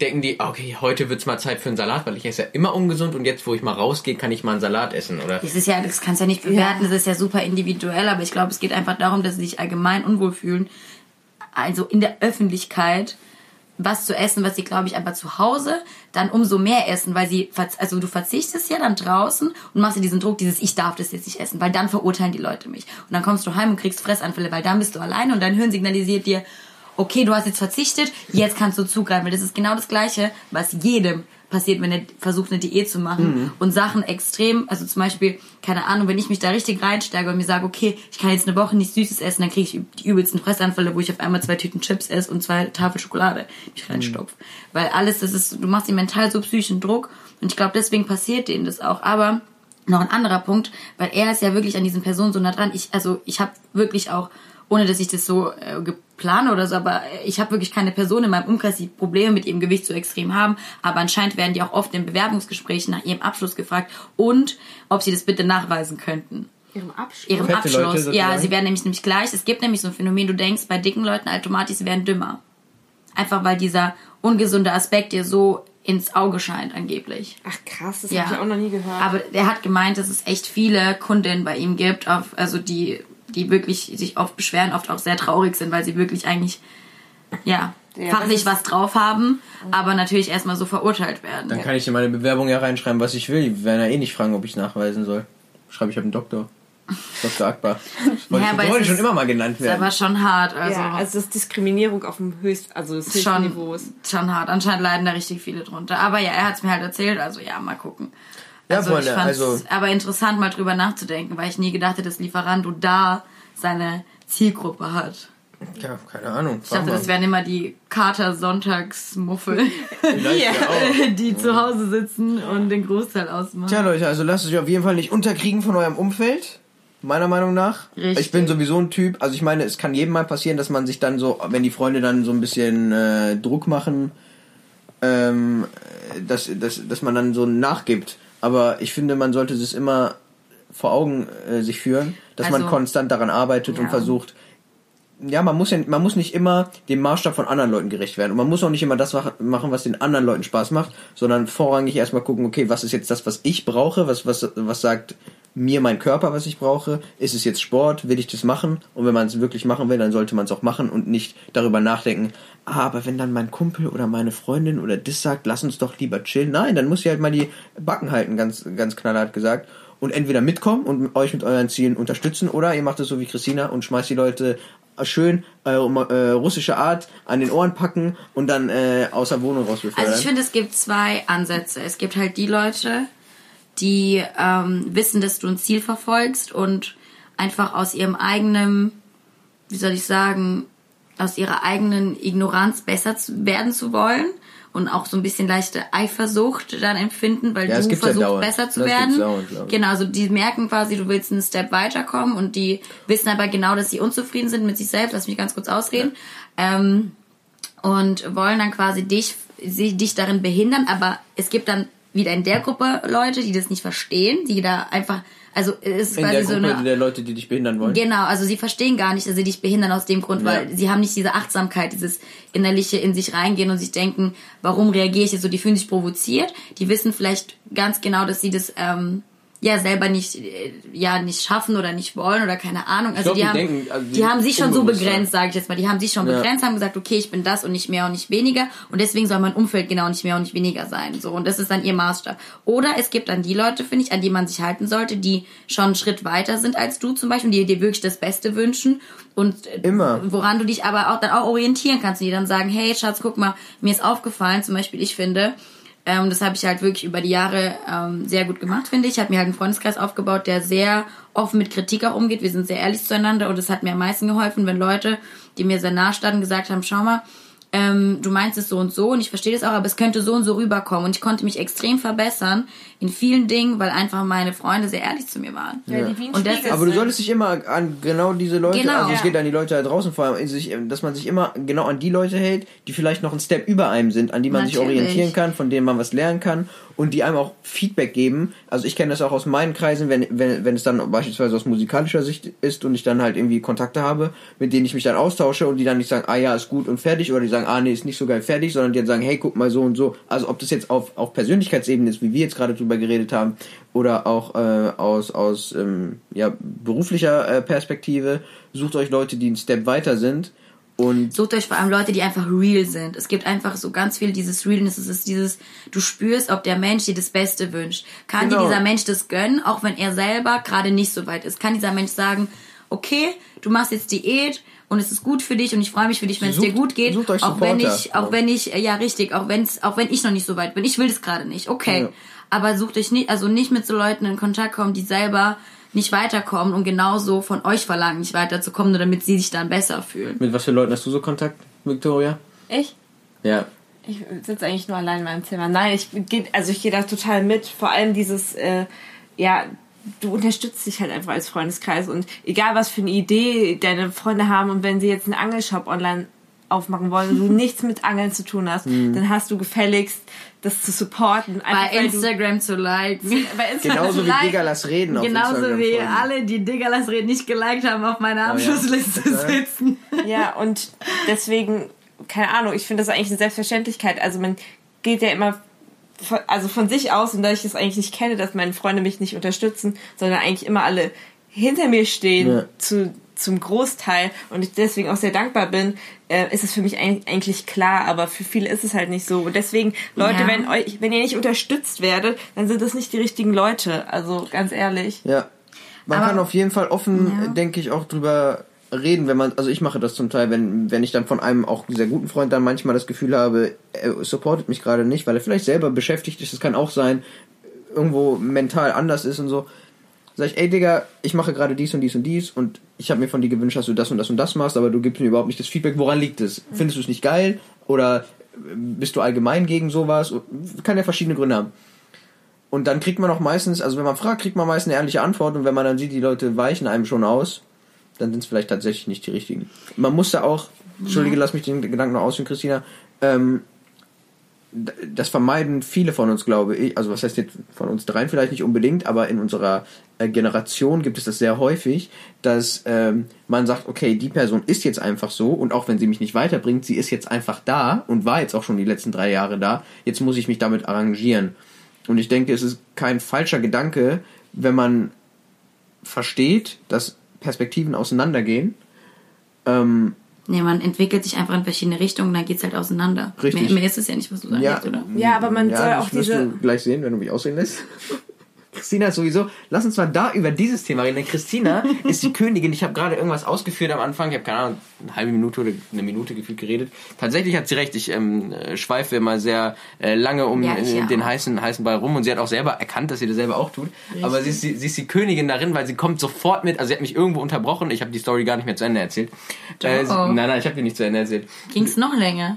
denken die, okay, heute wird's mal Zeit für einen Salat, weil ich esse ja immer ungesund und jetzt, wo ich mal rausgehe, kann ich mal einen Salat essen, oder?
Das ist ja, das kannst du ja nicht bewerten, das ist ja super individuell, aber ich glaube, es geht einfach darum, dass sie sich allgemein unwohl fühlen. Also in der Öffentlichkeit was zu essen, was sie, glaube ich, einfach zu Hause dann umso mehr essen, weil sie, also du verzichtest ja dann draußen und machst dir diesen Druck, dieses Ich darf das jetzt nicht essen, weil dann verurteilen die Leute mich. Und dann kommst du heim und kriegst Fressanfälle, weil dann bist du alleine und dein Hirn signalisiert dir, okay, du hast jetzt verzichtet, jetzt kannst du zugreifen. Weil das ist genau das Gleiche, was jedem passiert, wenn er versucht, eine Diät zu machen und Sachen extrem, also zum Beispiel, keine Ahnung, wenn ich mich da richtig reinsteige und mir sage, okay, ich kann jetzt eine Woche nichts Süßes essen, dann kriege ich die übelsten Fressanfälle, wo ich auf einmal zwei Tüten Chips esse und zwei Tafel Schokolade mich reinstopf. Weil alles, das ist, du machst dir mental so psychischen Druck und ich glaube, deswegen passiert denen das auch. Aber noch ein anderer Punkt, weil er ist ja wirklich an diesen Personen so nah dran. Ich, also ich habe wirklich auch, ohne dass ich das so äh, geplane oder so, aber ich habe wirklich keine Person in meinem Umkreis, die Probleme mit ihrem Gewicht so extrem haben. Aber anscheinend werden die auch oft in Bewerbungsgesprächen nach ihrem Abschluss gefragt und ob sie das bitte nachweisen könnten.
Ihrem Abschluss.
Ihrem
Fette Leute
Abschluss.
sozusagen?
ja, sie werden nämlich nämlich gleich. Es gibt nämlich so ein Phänomen, du denkst bei dicken Leuten automatisch, sie werden dümmer. Einfach weil dieser ungesunde Aspekt dir so ins Auge scheint, angeblich.
Ach krass, das
Ja.
habe ich auch noch nie gehört.
Aber er hat gemeint, dass es echt viele Kundinnen bei ihm gibt, auf, also die, die wirklich sich oft beschweren, oft auch sehr traurig sind, weil sie wirklich eigentlich, ja,
Ja,
fachlich
das
was drauf haben, aber natürlich erstmal so verurteilt werden.
Dann kann ich in meine Bewerbung ja reinschreiben, was ich will. Die werden ja eh nicht fragen, ob ich nachweisen soll. Schreibe ich habe einen Doktor. Dr. Akbar. Wollte,
Ja,
ich,
aber
wollte schon immer mal genannt
ist aber
werden.
schon hart, also,
ja, also das ist Diskriminierung auf dem höchst, also des höchsten
schon,
Niveaus.
schon hart. Anscheinend leiden da richtig viele drunter. Aber ja, er hat es mir halt erzählt, also ja, mal gucken.
Ja,
Also
Freunde,
ich fand's
also-
aber interessant mal drüber nachzudenken, weil ich nie gedacht hätte, dass Lieferando da seine Zielgruppe hat.
Ja, keine Ahnung.
Ich dachte, das wären immer die Kater-Sonntagsmuffel,
ja
die zu Hause sitzen und den Großteil ausmachen.
Tja, Leute, also lasst euch auf jeden Fall nicht unterkriegen von eurem Umfeld. Meiner Meinung nach.
Richtig.
Ich bin sowieso ein Typ, also ich meine, es kann jedem mal passieren, dass man sich dann so, wenn die Freunde dann so ein bisschen äh, Druck machen, ähm, dass, dass, dass man dann so nachgibt. Aber ich finde, man sollte es immer vor Augen äh, sich führen, dass man
Also-
konstant daran arbeitet und
Ja.
versucht, ja, man muss ja, man muss nicht immer dem Maßstab von anderen Leuten gerecht werden. Und man muss auch nicht immer das mach- machen, was den anderen Leuten Spaß macht, sondern vorrangig erstmal gucken, okay, was ist jetzt das, was ich brauche, was, was, was sagt mir mein Körper, was ich brauche? Ist es jetzt Sport? Will ich das machen? Und wenn man es wirklich machen will, dann sollte man es auch machen und nicht darüber nachdenken, ah, aber wenn dann mein Kumpel oder meine Freundin oder das sagt, lass uns doch lieber chillen. Nein, dann muss ich halt mal die Backen halten, ganz, ganz knallhart gesagt. Und entweder mitkommen und euch mit euren Zielen unterstützen oder ihr macht es so wie Christina und schmeißt die Leute schön äh, äh, russische Art an den Ohren packen und dann äh, aus der Wohnung raus befördern.
Also ich finde, es gibt zwei Ansätze. Es gibt halt die Leute, die ähm, wissen, dass du ein Ziel verfolgst und einfach aus ihrem eigenen, wie soll ich sagen, aus ihrer eigenen Ignoranz besser zu, werden zu wollen und auch so ein bisschen leichte Eifersucht dann empfinden, weil
Ja,
du
ja
versuchst
dauernd.
besser zu
Das
werden.
dauernd,
genau, also die merken quasi, du willst einen Step weiterkommen und die wissen aber genau, dass sie unzufrieden sind mit sich selbst. Lass mich ganz kurz ausreden. Ähm, und wollen dann quasi dich, sie, dich darin behindern, aber es gibt dann wieder in der Gruppe Leute, die das nicht verstehen, die da einfach, also es ist
in
quasi
der
so
Gruppe
eine
der Leute, die dich behindern wollen.
Genau, also sie verstehen gar nicht, dass sie dich behindern aus dem Grund, weil
Ja.
sie haben nicht diese Achtsamkeit, dieses innerliche in sich reingehen und sich denken, warum reagiere ich jetzt so? Die fühlen sich provoziert. Die wissen vielleicht ganz genau, dass sie das ähm, ja selber nicht äh, ja nicht schaffen oder nicht wollen oder keine Ahnung. Also
glaub,
die,
die
haben
denken, also die
die haben sich schon so begrenzt, sage ich jetzt mal. Die haben sich schon
Ja.
begrenzt, haben gesagt, okay, ich bin das und nicht mehr und nicht weniger und deswegen soll mein Umfeld genau nicht mehr und nicht weniger sein. So und das ist dann ihr Maßstab. Oder es gibt dann die Leute, finde ich, an die man sich halten sollte, die schon einen Schritt weiter sind als du zum Beispiel, die dir wirklich das Beste wünschen und äh,
Immer.
woran du dich aber auch dann auch orientieren kannst und die dann sagen, hey Schatz, guck mal, mir ist aufgefallen, zum Beispiel ich finde, ähm, das habe ich halt wirklich über die Jahre ähm, sehr gut gemacht, finde ich. Ich habe mir halt einen Freundeskreis aufgebaut, der sehr offen mit Kritik auch umgeht. Wir sind sehr ehrlich zueinander und es hat mir am meisten geholfen, wenn Leute, die mir sehr nah standen, gesagt haben, schau mal, ähm, du meinst es so und so und ich verstehe das auch, aber es könnte so und so rüberkommen. Und ich konnte mich extrem verbessern in vielen Dingen, weil einfach meine Freunde sehr ehrlich zu mir waren.
Ja, die
Und das
Aber du solltest dich immer an genau diese Leute,
Genau.
also es
Ja.
geht an die Leute da draußen vor allem, sich, dass man sich immer genau an die Leute hält, die vielleicht noch einen Step über einem sind, an die man sich
Natürlich.
orientieren kann, von denen man was lernen kann und die einem auch Feedback geben. Also ich kenne das auch aus meinen Kreisen, wenn, wenn, wenn es dann beispielsweise aus musikalischer Sicht ist und ich dann halt irgendwie Kontakte habe, mit denen ich mich dann austausche und die dann nicht sagen, ah ja, ist gut und fertig oder die sagen, ah nee, ist nicht so geil fertig, sondern die dann sagen, hey, guck mal so und so. Also ob das jetzt auf, auf Persönlichkeitsebene ist, wie wir jetzt gerade drüber geredet haben, oder auch äh, aus, aus ähm, ja, beruflicher äh, Perspektive, sucht euch Leute, die einen Step weiter sind und
Sucht euch vor allem Leute, die einfach real sind. Es gibt einfach so ganz viel dieses Realness. Es ist dieses, du spürst, ob der Mensch dir das Beste wünscht. Kann
Genau.
dir dieser Mensch das gönnen, auch wenn er selber gerade nicht so weit ist? Kann dieser Mensch sagen, okay, du machst jetzt Diät und es ist gut für dich und ich freue mich für dich, wenn es dir gut geht.
sucht euch
auch wenn
Supporter.
ich, auch wenn ich, ja richtig, auch wenn's, auch wenn ich noch nicht so weit bin. Ich will das gerade nicht. Okay.
Ja.
Aber sucht euch nicht, also nicht mit so Leuten in Kontakt kommen, die selber nicht weiterkommen und genauso von euch verlangen, nicht weiterzukommen, nur damit sie sich dann besser fühlen.
mit was für Leuten hast du so Kontakt, Victoria?
Ich?
Ja.
Ich sitze eigentlich nur allein in meinem Zimmer. Nein, ich gehe, also ich gehe da total mit. Vor allem dieses, äh, ja, du unterstützt dich halt einfach als Freundeskreis und egal was für eine Idee deine Freunde haben und wenn sie jetzt einen Angelshop online aufmachen wollen und du nichts mit Angeln zu tun hast, dann hast du gefälligst das zu supporten. Einfach,
Bei Instagram zu liken.
bei Instagram
Genauso wie
Like-
Digga, lass reden auf
Genauso
Instagram
wie
folgen.
alle, die Digga Lass Reden nicht geliked haben, auf meiner Abschlussliste
Ja.
sitzen.
Ja, und deswegen, keine Ahnung, ich finde das eigentlich eine Selbstverständlichkeit. Also man geht ja immer von, also von sich aus und da ich das eigentlich nicht kenne, dass meine Freunde mich nicht unterstützen, sondern eigentlich immer alle hinter mir stehen
Ja.
zu, zum Großteil und ich deswegen auch sehr dankbar bin, äh, ist es für mich ein, eigentlich klar, aber für viele ist es halt nicht so. Und deswegen, Leute,
Ja.
wenn euch, wenn ihr nicht unterstützt werdet, dann sind das nicht die richtigen Leute. Also ganz ehrlich.
Ja. Man
Aber-
kann auf jeden Fall offen,
Ja.
denke ich, auch drüber reden, wenn man, also ich mache das zum Teil, wenn, wenn ich dann von einem auch sehr guten Freund dann manchmal das Gefühl habe, er supportet mich gerade nicht, weil er vielleicht selber beschäftigt ist, das kann auch sein, irgendwo mental anders ist und so. Sag ich, ey Digga, ich mache gerade dies und dies und dies und ich habe mir von dir gewünscht, dass du das und das und das machst, aber du gibst mir überhaupt nicht das Feedback, woran liegt es? Findest du es nicht geil? Oder bist du allgemein gegen sowas? Kann ja verschiedene Gründe haben. Und dann kriegt man auch meistens, also wenn man fragt, kriegt man meist eine ehrliche Antwort und wenn man dann sieht, die Leute weichen einem schon aus, dann sind es vielleicht tatsächlich nicht die richtigen. Man muss da auch, Entschuldige, lass mich den Gedanken noch ausführen, Christina, ähm, das vermeiden viele von uns, glaube ich, also was heißt jetzt von uns dreien vielleicht nicht unbedingt, aber in unserer äh, Generation gibt es das sehr häufig, dass ähm, man sagt, okay, die Person ist jetzt einfach so und auch wenn sie mich nicht weiterbringt, sie ist jetzt einfach da und war jetzt auch schon die letzten drei Jahre da, jetzt muss ich mich damit arrangieren. Und ich denke, es ist kein falscher Gedanke, wenn man versteht, dass Perspektiven auseinandergehen. Ähm,
Nee, man entwickelt sich einfach in verschiedene Richtungen, dann geht's halt auseinander.
Richtig.
Mehr, mehr ist es ja nicht, was du sagst,
ja,
oder?
Ja, aber man
ja,
soll auch diese-
du gleich sehen, wenn du mich ausreden lässt. Christina ist sowieso. Lass uns mal da über dieses Thema reden. Denn Christina ist die Königin. Ich habe gerade irgendwas ausgeführt am Anfang. Ich habe keine Ahnung, eine halbe Minute oder eine Minute gefühlt geredet. Tatsächlich hat sie recht. Ich ähm, äh, schweife immer sehr äh, lange um
Ja,
äh, den
auch.
heißen, heißen Ball rum und sie hat auch selber erkannt, dass sie das selber auch tut. Aber sie ist, die, sie ist die Königin darin, weil sie kommt sofort mit. Also sie hat mich irgendwo unterbrochen. Ich habe die Story gar nicht mehr zu Ende erzählt. Äh, sie,
Oh.
nein, nein, ich habe die nicht zu Ende erzählt.
Ging's noch länger?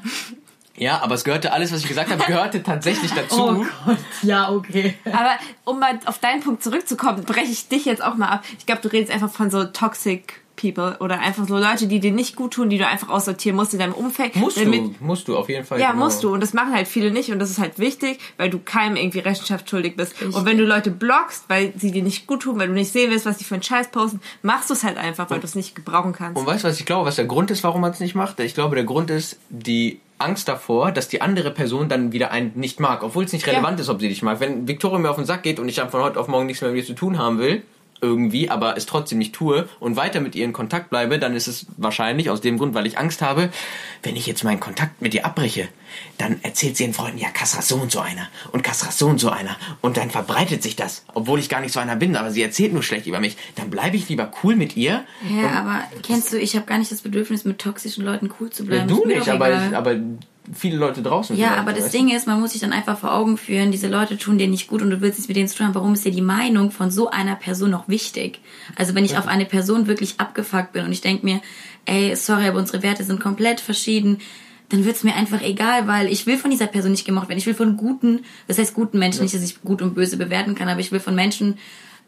Ja, aber es gehörte alles, was ich gesagt habe, gehörte tatsächlich dazu.
Gott, ja, okay.
Aber um mal auf deinen Punkt zurückzukommen, breche ich dich jetzt auch mal ab. Ich glaube, du redest einfach von so toxic people oder einfach so Leute, die dir nicht gut tun, die du einfach aussortieren musst in deinem Umfeld.
Musst
damit,
du, musst du auf jeden Fall.
Ja,
genau.
musst du. Und das machen halt viele nicht. Und das ist halt wichtig, weil du keinem irgendwie Rechenschaft schuldig bist. Und wenn du Leute blockst, weil sie dir nicht gut tun, weil du nicht sehen willst, was die für einen Scheiß posten, machst du es halt einfach, weil du es nicht gebrauchen kannst.
Und weißt du, was ich glaube, was der Grund ist, warum man es nicht macht? Ich glaube, der Grund ist die Angst davor, dass die andere Person dann wieder einen nicht mag, obwohl es nicht relevant ist, ob sie dich mag. Wenn Victoria mir auf den Sack geht und ich dann von heute auf morgen nichts mehr mit ihr zu tun haben will, irgendwie, aber es trotzdem nicht tue und weiter mit ihr in Kontakt bleibe, dann ist es wahrscheinlich aus dem Grund, weil ich Angst habe, wenn ich jetzt meinen Kontakt mit ihr abbreche, dann erzählt sie ihren Freunden, ja, Kassra ist so und so einer und Kassra ist so und so einer und dann verbreitet sich das, obwohl ich gar nicht so einer bin, aber sie erzählt nur schlecht über mich. Dann bleibe ich lieber cool mit ihr
Ja, aber kennst du, ich habe gar nicht das Bedürfnis, mit toxischen Leuten cool zu bleiben.
du nicht, aber, aber viele Leute draußen.
Ja, aber das Ding ist, man muss sich dann einfach vor Augen führen, diese Leute tun dir nicht gut und du willst nichts mit denen zu tun haben. Warum ist dir die Meinung von so einer Person noch wichtig? Also wenn ich auf eine Person wirklich abgefuckt bin und ich denk mir, ey, sorry, aber unsere Werte sind komplett verschieden, dann wird's mir einfach egal, weil ich will von dieser Person nicht gemocht werden. Ich will von guten, das heißt guten Menschen, nicht, dass ich gut und böse bewerten kann, aber ich will von Menschen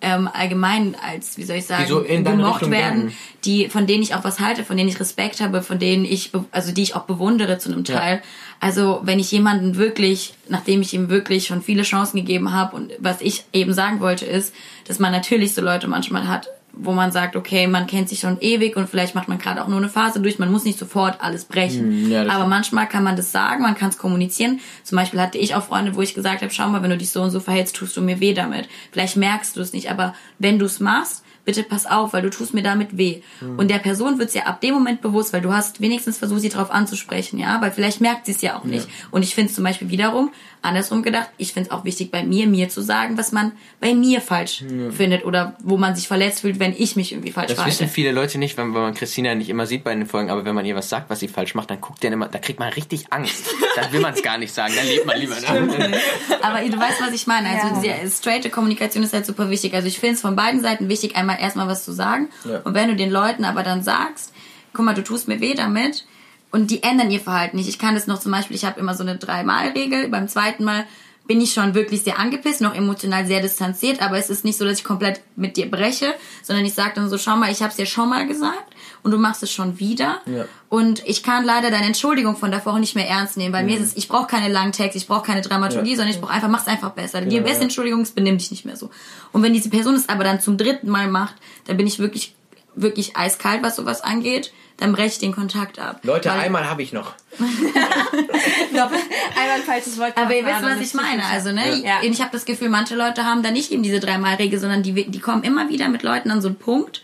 ähm, allgemein als, wie soll ich sagen,
Die so
gemocht werden,
denken.
die, von denen ich auch was halte, von denen ich Respekt habe, von denen ich, also die ich auch bewundere zu einem
Ja.
Teil. Also wenn ich jemanden wirklich, nachdem ich ihm wirklich schon viele Chancen gegeben habe und was ich eben sagen wollte ist, dass man natürlich so Leute manchmal hat, wo man sagt, okay, man kennt sich schon ewig und vielleicht macht man gerade auch nur eine Phase durch, man muss nicht sofort alles brechen.
Hm, ja,
Aber manchmal kann man das sagen, man kann es kommunizieren. Zum Beispiel hatte ich auch Freunde, wo ich gesagt habe, schau mal, wenn du dich so und so verhältst, tust du mir weh damit. Vielleicht merkst du es nicht, aber wenn du es machst, bitte pass auf, weil du tust mir damit weh.
Hm.
Und der Person wird's ja ab dem Moment bewusst, weil du hast wenigstens versucht, sie darauf anzusprechen, ja, weil vielleicht merkt sie es ja auch nicht. Und ich finde es zum Beispiel wiederum, andersrum gedacht, ich finde es auch wichtig bei mir, mir zu sagen, was man bei mir falsch findet oder wo man sich verletzt fühlt, wenn ich mich irgendwie falsch
Das wissen
verhalte.
viele Leute nicht, wenn, wenn man Christina nicht immer sieht bei den Folgen, aber wenn man ihr was sagt, was sie falsch macht, dann guckt der immer, da kriegt man richtig Angst. Dann will man es gar nicht sagen, dann lebt man lieber. Ne?
Aber du weißt, was ich meine. Also diese straighte Kommunikation ist halt super wichtig. Also ich finde es von beiden Seiten wichtig, einmal erstmal was zu sagen.
Ja.
Und wenn du den Leuten aber dann sagst, guck mal, du tust mir weh damit und die ändern ihr Verhalten nicht. Ich kann das noch zum Beispiel, ich habe immer so eine Dreimal-Regel. Beim zweiten Mal bin ich schon wirklich sehr angepisst, noch emotional sehr distanziert, aber es ist nicht so, dass ich komplett mit dir breche, sondern ich sage dann so, schau mal, ich habe es dir schon mal gesagt und du machst es schon wieder.
Ja.
Und ich kann leider deine Entschuldigung von davor nicht mehr ernst nehmen, weil mir ist es, ich brauche keine langen Texte, ich brauche keine Dramaturgie,
Ja.
sondern ich brauche einfach, mach's einfach besser. Die
Genau,
beste
ja.
Entschuldigung ist, benimm dich nicht mehr so. Und wenn diese Person es aber dann zum dritten Mal macht, dann bin ich wirklich, wirklich eiskalt, was sowas angeht, dann breche ich den Kontakt ab.
Leute,
Weil-
einmal habe ich noch.
Einmal ein falsches Wort.
aber ihr wisst, was ich meine. Also, ne?
Ja.
Ich habe das Gefühl, manche Leute haben da nicht eben diese Dreimal-Regel, sondern die, die kommen immer wieder mit Leuten an so einen Punkt,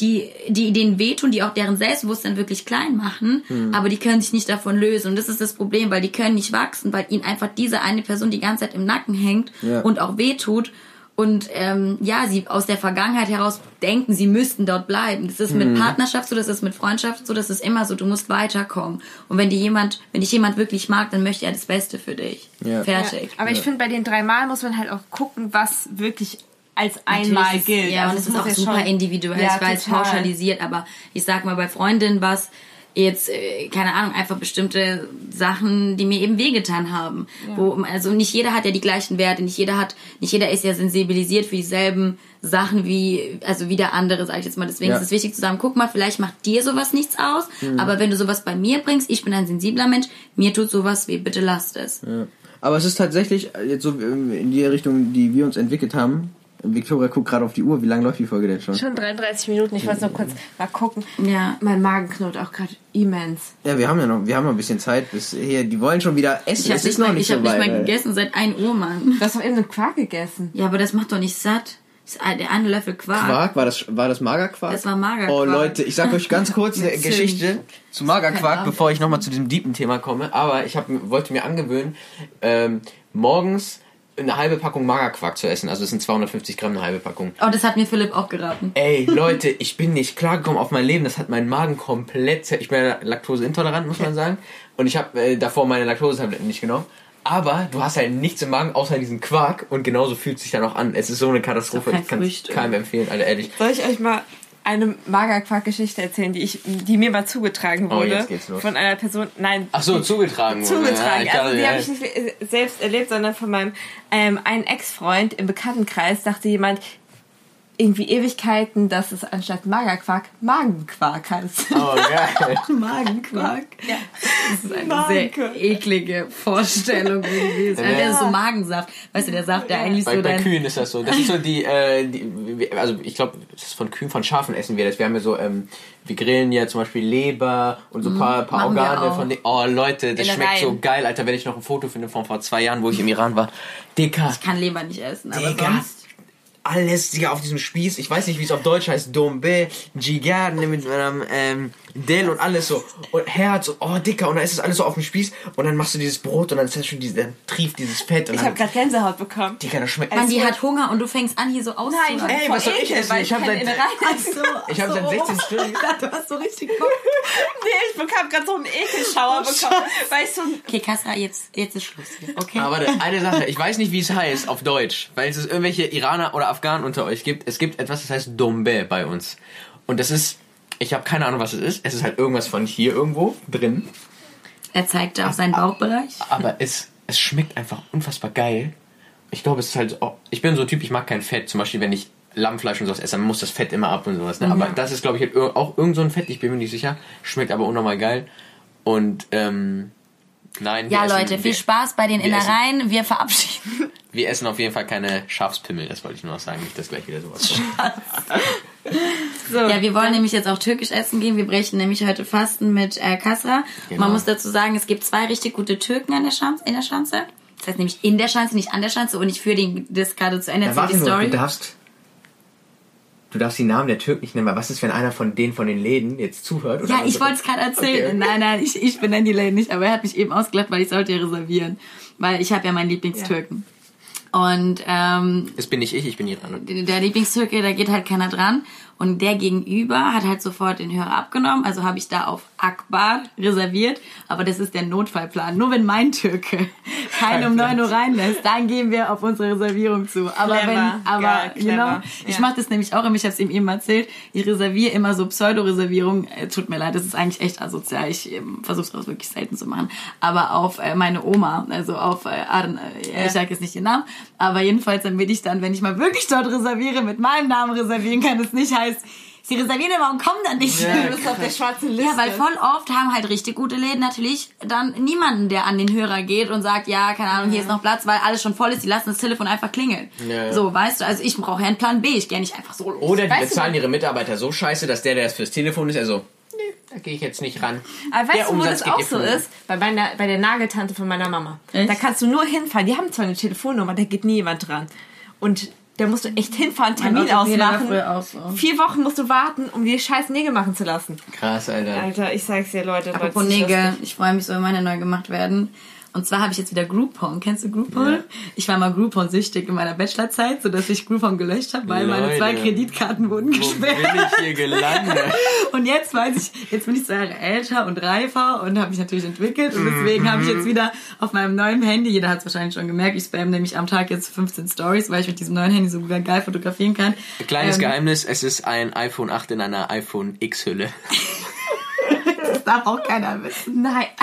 die, die denen wehtun, die auch deren Selbstbewusstsein wirklich klein machen,
Hm.
aber die können sich nicht davon lösen. Und das ist das Problem, weil die können nicht wachsen, weil ihnen einfach diese eine Person die ganze Zeit im Nacken hängt
Ja.
und auch wehtut. Und ähm, ja, sie aus der Vergangenheit heraus denken, sie müssten dort bleiben. Das ist
Hm.
mit Partnerschaft so, das ist mit Freundschaft so, das ist immer so, du musst weiterkommen. Und wenn dir jemand, wenn dich jemand wirklich mag, dann möchte er das Beste für dich.
Ja.
Fertig.
Aber ich finde, bei den dreimal muss man halt auch gucken, was wirklich als einmal
ist-
gilt.
Ja,
Also
und es ist auch
ja
super
schon-
individuell.
Ja,
ich weiß,
total.
pauschalisiert, aber ich sag mal, bei Freundinnen was jetzt, äh, keine Ahnung, einfach bestimmte Sachen, die mir eben wehgetan haben. Wo, also nicht jeder hat ja die gleichen Werte, nicht jeder hat, nicht jeder ist ja sensibilisiert für dieselben Sachen wie, also wie der andere, sag ich jetzt mal. Deswegen
Ja.
ist es wichtig zu sagen, guck mal, vielleicht macht dir sowas nichts aus, aber wenn du sowas bei mir bringst, ich bin ein sensibler Mensch, mir tut sowas weh, bitte lasst es.
Ja. Aber es ist tatsächlich äh, jetzt so ähm, in die Richtung, die wir uns entwickelt haben. Victoria guckt gerade auf die Uhr. Wie lange läuft die Folge denn schon?
Schon 33 Minuten. Ich wollte noch kurz mal gucken.
Ja.
Mein Magen knurrt auch gerade immens.
Ja, wir haben ja noch, wir haben noch ein bisschen Zeit bis hier. Die wollen schon wieder essen.
Ich habe
es
nicht,
ist noch
mal,
nicht
ich
so
hab nicht mal gegessen seit 1 Uhr, Mann.
Du hast doch eben einen Quark gegessen.
Ja, aber das macht doch nicht satt. Der eine Löffel Quark.
Quark, war das, war das Magerquark?
Das war Magerquark.
Oh Leute, ich sag euch ganz kurz eine Geschichte zu Magerquark, bevor ich nochmal zu diesem deepen Thema komme. Aber ich hab, wollte mir angewöhnen, ähm, morgens eine halbe Packung Magerquark zu essen. Also es sind 250 Gramm eine halbe Packung.
Oh, das hat mir Philipp auch geraten.
Ey, Leute, ich bin nicht klargekommen auf mein Leben. Das hat meinen Magen komplett... Ich bin ja laktoseintolerant, muss man sagen. Und ich habe äh, davor meine Laktosetabletten nicht genommen. Aber du hast halt nichts im Magen außer diesen Quark und genauso fühlt es sich dann auch an. Es ist so eine Katastrophe. Ich kann es keinem empfehlen, Alter, ehrlich.
Soll ich euch mal eine Magerquark-Geschichte erzählen, die ich, die mir mal zugetragen
Oh,
wurde
los.
von einer Person? Nein,
Ach so, zugetragen wurde.
zugetragen.
Ja,
also die
ja.
habe ich nicht selbst erlebt, sondern von meinem ähm, einen Ex-Freund im Bekanntenkreis dachte jemand irgendwie Ewigkeiten, dass es anstatt Magerquark Magenquark heißt.
Oh, geil.
Magenquark. Ja. Das ist eine
Magenquark.
sehr eklige Vorstellung irgendwie. Das
Ja.
der ist so Magensaft. Weißt du, der Saft, der eigentlich
Bei,
so
bei
dein...
Kühen ist das so. Das ist so die, äh, die also ich glaube, das ist von Kühen, von Schafen essen wir das. Wir haben ja so, ähm, wir grillen ja zum Beispiel Leber und so ein paar, paar
Mhm. machen wir
Organe von den, Oh Leute, das schmeckt
Innereien.
so geil, Alter, wenn ich noch ein Foto finde von vor zwei Jahren, wo ich im Iran war. Dicker.
Ich kann Leber nicht essen, aber
Digga,
sonst...
alles Digga, auf diesem Spieß. Ich weiß nicht, wie es auf Deutsch heißt. Dombe, Jigar, ne, mit einem ähm, Del und alles so. Und Herz, und, oh Dicker. Und dann ist das alles so auf dem Spieß. Und dann machst du dieses Brot und dann ist das schon diese, dann trieft dieses Fett. Und
Ich habe gerade Gänsehaut bekommen.
Digga, das schmeckt.
Man, die
Es
hat Hunger und du fängst an, hier so auszuhalten.
Nein,
Ey, was soll ich essen?
weil
Ich hab
keine
seit-
so,
Ich hab
ach
seit
so,
16
oh.
Stunden-
Ich dachte, du hast so richtig Bock.
Nee, ich bekam gerade so einen Ekelschauer bekommen. Weil ich so ein
Okay, Kasra, jetzt, jetzt ist Schluss hier, okay?
Aber warte, eine Sache, ich weiß nicht, wie es heißt auf Deutsch, weil es irgendwelche Iraner oder Afghanen unter euch gibt. Es gibt etwas, das heißt Dombe bei uns. Und das ist, ich habe keine Ahnung, was es ist. Es ist halt irgendwas von hier irgendwo drin.
Er zeigte auf seinen Bauchbereich.
Aber es, es schmeckt einfach unfassbar geil. Ich glaube, es ist halt auch, ich bin so ein Typ, ich mag kein Fett. Zum Beispiel, wenn ich Lammfleisch und sowas esse, dann muss das Fett immer ab und sowas. Ne? Aber das ist, glaube ich, halt auch irgend so ein Fett, ich bin mir nicht sicher. Schmeckt aber unnormal geil. Und, ähm, nein.
Ja,
essen-
Leute, viel
wir-
Spaß bei den
wir essen-
Innereien. Wir verabschieden.
Wir essen auf jeden Fall keine Schafspimmel, das wollte ich nur noch sagen, nicht, dass gleich wieder sowas kommt.
so.
Ja, wir wollen nämlich jetzt auch türkisch essen gehen. Wir brechen nämlich heute Fasten mit äh, Kasra.
Genau.
Man muss dazu sagen, es gibt zwei richtig gute Türken an der Schanze, in der Schanze. Das heißt nämlich in der Schanze, nicht an der Schanze. Und ich führe den, das gerade zu Ende. Erzähl die Story.
darfst, du darfst die Namen der Türken nicht nennen, weil was ist, wenn einer von denen von den Läden jetzt zuhört? oder
Ja, ich wollte es gerade erzählen.
Okay.
Nein, nein, ich, ich benenne die Läden nicht, aber er hat mich eben ausgelacht, weil ich sollte ja reservieren. Weil ich habe ja meinen Lieblingstürken. Und ähm,
Das bin nicht ich, ich bin Iraner.
der Lieblingstürke, da geht halt keiner dran. Und der Gegenüber hat halt sofort den Hörer abgenommen. Also habe ich da auf Akbar reserviert. Aber das ist der Notfallplan. Nur wenn mein Türke keinen um 9 Uhr reinlässt, dann gehen wir auf unsere Reservierung zu. Aber
Clever.
wenn, aber
Geil,
genau,
clever.
ich
Ja.
mache das nämlich auch immer, ich habe es ihm eben erzählt, ich reserviere immer so Pseudo-Reservierungen. Äh, tut mir leid, das ist eigentlich echt asozial. Ich ähm, versuche es auch wirklich selten zu machen. Aber auf äh, meine Oma, also auf äh, Arn, äh, ich sage jetzt nicht den Namen, aber jedenfalls dann will ich dann, wenn ich mal wirklich dort reserviere, mit meinem Namen reservieren kann, es nicht heißt, sie reservieren immer und kommen dann nicht.
Du bist auf der schwarzen Liste.
Ja, weil voll oft haben halt richtig gute Läden natürlich dann niemanden, der an den Hörer geht und sagt, ja, keine Ahnung, hier ist noch Platz, weil alles schon voll ist, die lassen das Telefon einfach klingeln.
Ja, ja.
So, weißt du, also ich brauche ja einen Plan B, ich gehe nicht einfach so los.
Oder die
Weißt du,
bezahlen ihre Mitarbeiter so scheiße, dass der, der es fürs Telefon ist, also, nee, da gehe ich jetzt nicht ran.
Aber
Der
weißt du, wo
Umsatz
das auch
dir
so ist? Bei, meiner, bei der Nageltante von meiner Mama.
Echt?
Da kannst du nur hinfahren. Die haben zwar eine Telefonnummer, da geht nie jemand dran. Und da musst du echt hinfahren, Termin ausmachen.
auch so.
Vier Wochen musst du warten, um die scheiß Nägel machen zu lassen.
Krass, Alter.
Alter, ich sag's dir, Leute.
Apropos
Leute,
Nägel, ich freue mich so, wenn meine neu gemacht werden. Und zwar habe ich jetzt wieder Groupon. Kennst du Groupon?
Ja.
Ich war mal Groupon-süchtig in meiner Bachelorzeit, sodass ich Groupon gelöscht habe, weil meine
Leute.
zwei Kreditkarten wurden
Wo
gesperrt.
bin ich hier gelandet?
Und jetzt weiß ich, jetzt bin ich zwei Jahre älter und reifer und habe mich natürlich entwickelt und deswegen habe ich jetzt wieder auf meinem neuen Handy, jeder hat es wahrscheinlich schon gemerkt, ich spam nämlich am Tag jetzt 15 Stories, weil ich mit diesem neuen Handy so geil fotografieren kann.
Kleines
Ähm,
Geheimnis, es ist ein iPhone 8 in einer iPhone X-Hülle.
Das darf auch keiner wissen.
Nein.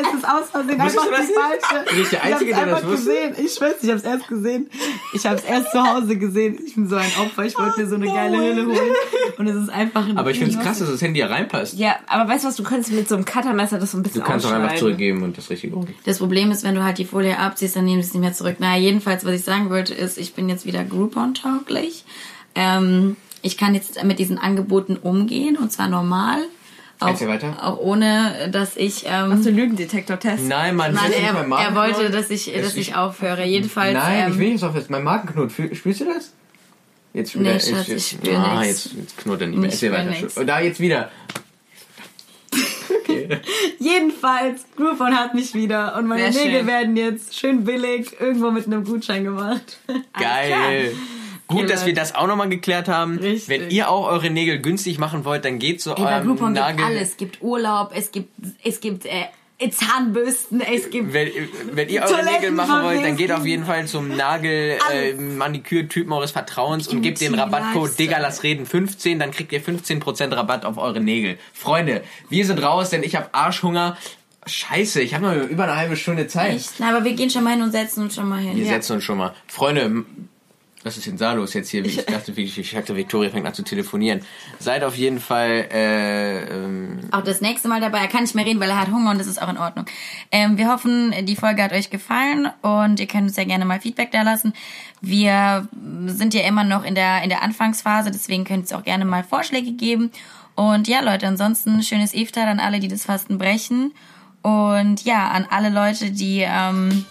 Es ist aus Versehen einfach
du das
die
nicht?
falsche.
Du bist der Einzige,
ich
der
hab's
das
einfach
wusste?
gesehen. Ich schwör's, ich hab's erst gesehen. Ich hab's erst zu Hause gesehen. Ich bin so ein Opfer. Ich wollte mir so eine geile Hülle holen. Und es ist einfach ein
Aber ich finde es krass, dass das Handy ja reinpasst.
Ja, aber weißt du was, du könntest mit so einem Cuttermesser das so ein bisschen
Du kannst auch einfach zurückgeben und das Richtige holen.
Das Problem ist, wenn du halt die Folie abziehst, dann nehmen sie es nicht mehr zurück. Naja, jedenfalls, was ich sagen wollte, ist, ich bin jetzt wieder Groupon-tauglich. Ähm, ich kann jetzt mit diesen Angeboten umgehen und zwar normal. Auch, auch ohne, dass ich... Ähm,
Machst du Lügendetektor-Test?
Nein, Mann,
Nein, er,
mein
er wollte, dass ich,
Es-
dass ich aufhöre. Jedenfalls.
Nein,
ähm,
ich will nicht so fest. Mein Markenknot, fühl- spürst du das? Jetzt
Nee,
wieder.
Schatz,
jetzt,
ich spür
ah, jetzt, jetzt knurrt er nicht mehr.
Ich
Erzähl weiter.
nix.
Und da jetzt wieder.
Jedenfalls, Groupon hat mich wieder und meine
Sehr
Nägel
schön.
werden jetzt schön billig irgendwo mit einem Gutschein gemacht.
Geil. Gut, dass wir das auch nochmal geklärt haben.
Richtig.
Wenn ihr auch eure Nägel günstig machen wollt, dann geht zu
Ey,
eurem
Groupon gibt
Nagel.
alles. Es gibt Urlaub, es gibt, es gibt äh, Zahnbürsten, es gibt
Wenn, wenn ihr eure Nägel machen wollt, dann geht auf jeden Fall zum Nagel äh, Manikür-Typen eures Vertrauens und gebt den Rabattcode
Lifestyle.
Digga lass reden 15, dann kriegt ihr 15% Rabatt auf eure Nägel. Freunde, wir sind raus, denn ich habe Arschhunger. Scheiße, ich habe noch über eine halbe Stunde Zeit.
Echt? Na, aber wir gehen schon mal hin und setzen uns schon mal hin.
Wir setzen uns schon mal. Freunde, was ist denn da los jetzt hier? Ich dachte, wirklich, ich dachte, Victoria fängt an zu telefonieren. Seid auf jeden Fall äh, ähm,
Auch das nächste Mal dabei. Er kann nicht mehr reden, weil er hat Hunger und das ist auch in Ordnung. Ähm, wir hoffen, die Folge hat euch gefallen und ihr könnt uns ja gerne mal Feedback da lassen. Wir sind ja immer noch in der, in der Anfangsphase, deswegen könnt ihr auch gerne mal Vorschläge geben. Und ja, Leute, ansonsten schönes Iftar an alle, die das Fasten brechen. Und ja, an alle Leute, die ähm,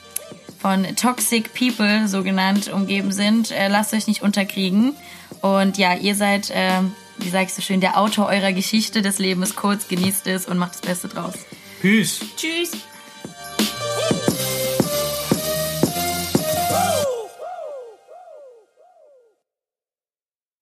von Toxic People, so genannt, umgeben sind. Äh, lasst euch nicht unterkriegen. Und ja, ihr seid, ähm, wie sag ich so schön, der Autor eurer Geschichte. Das Leben ist kurz, genießt es und macht das Beste draus.
Peace.
Tschüss.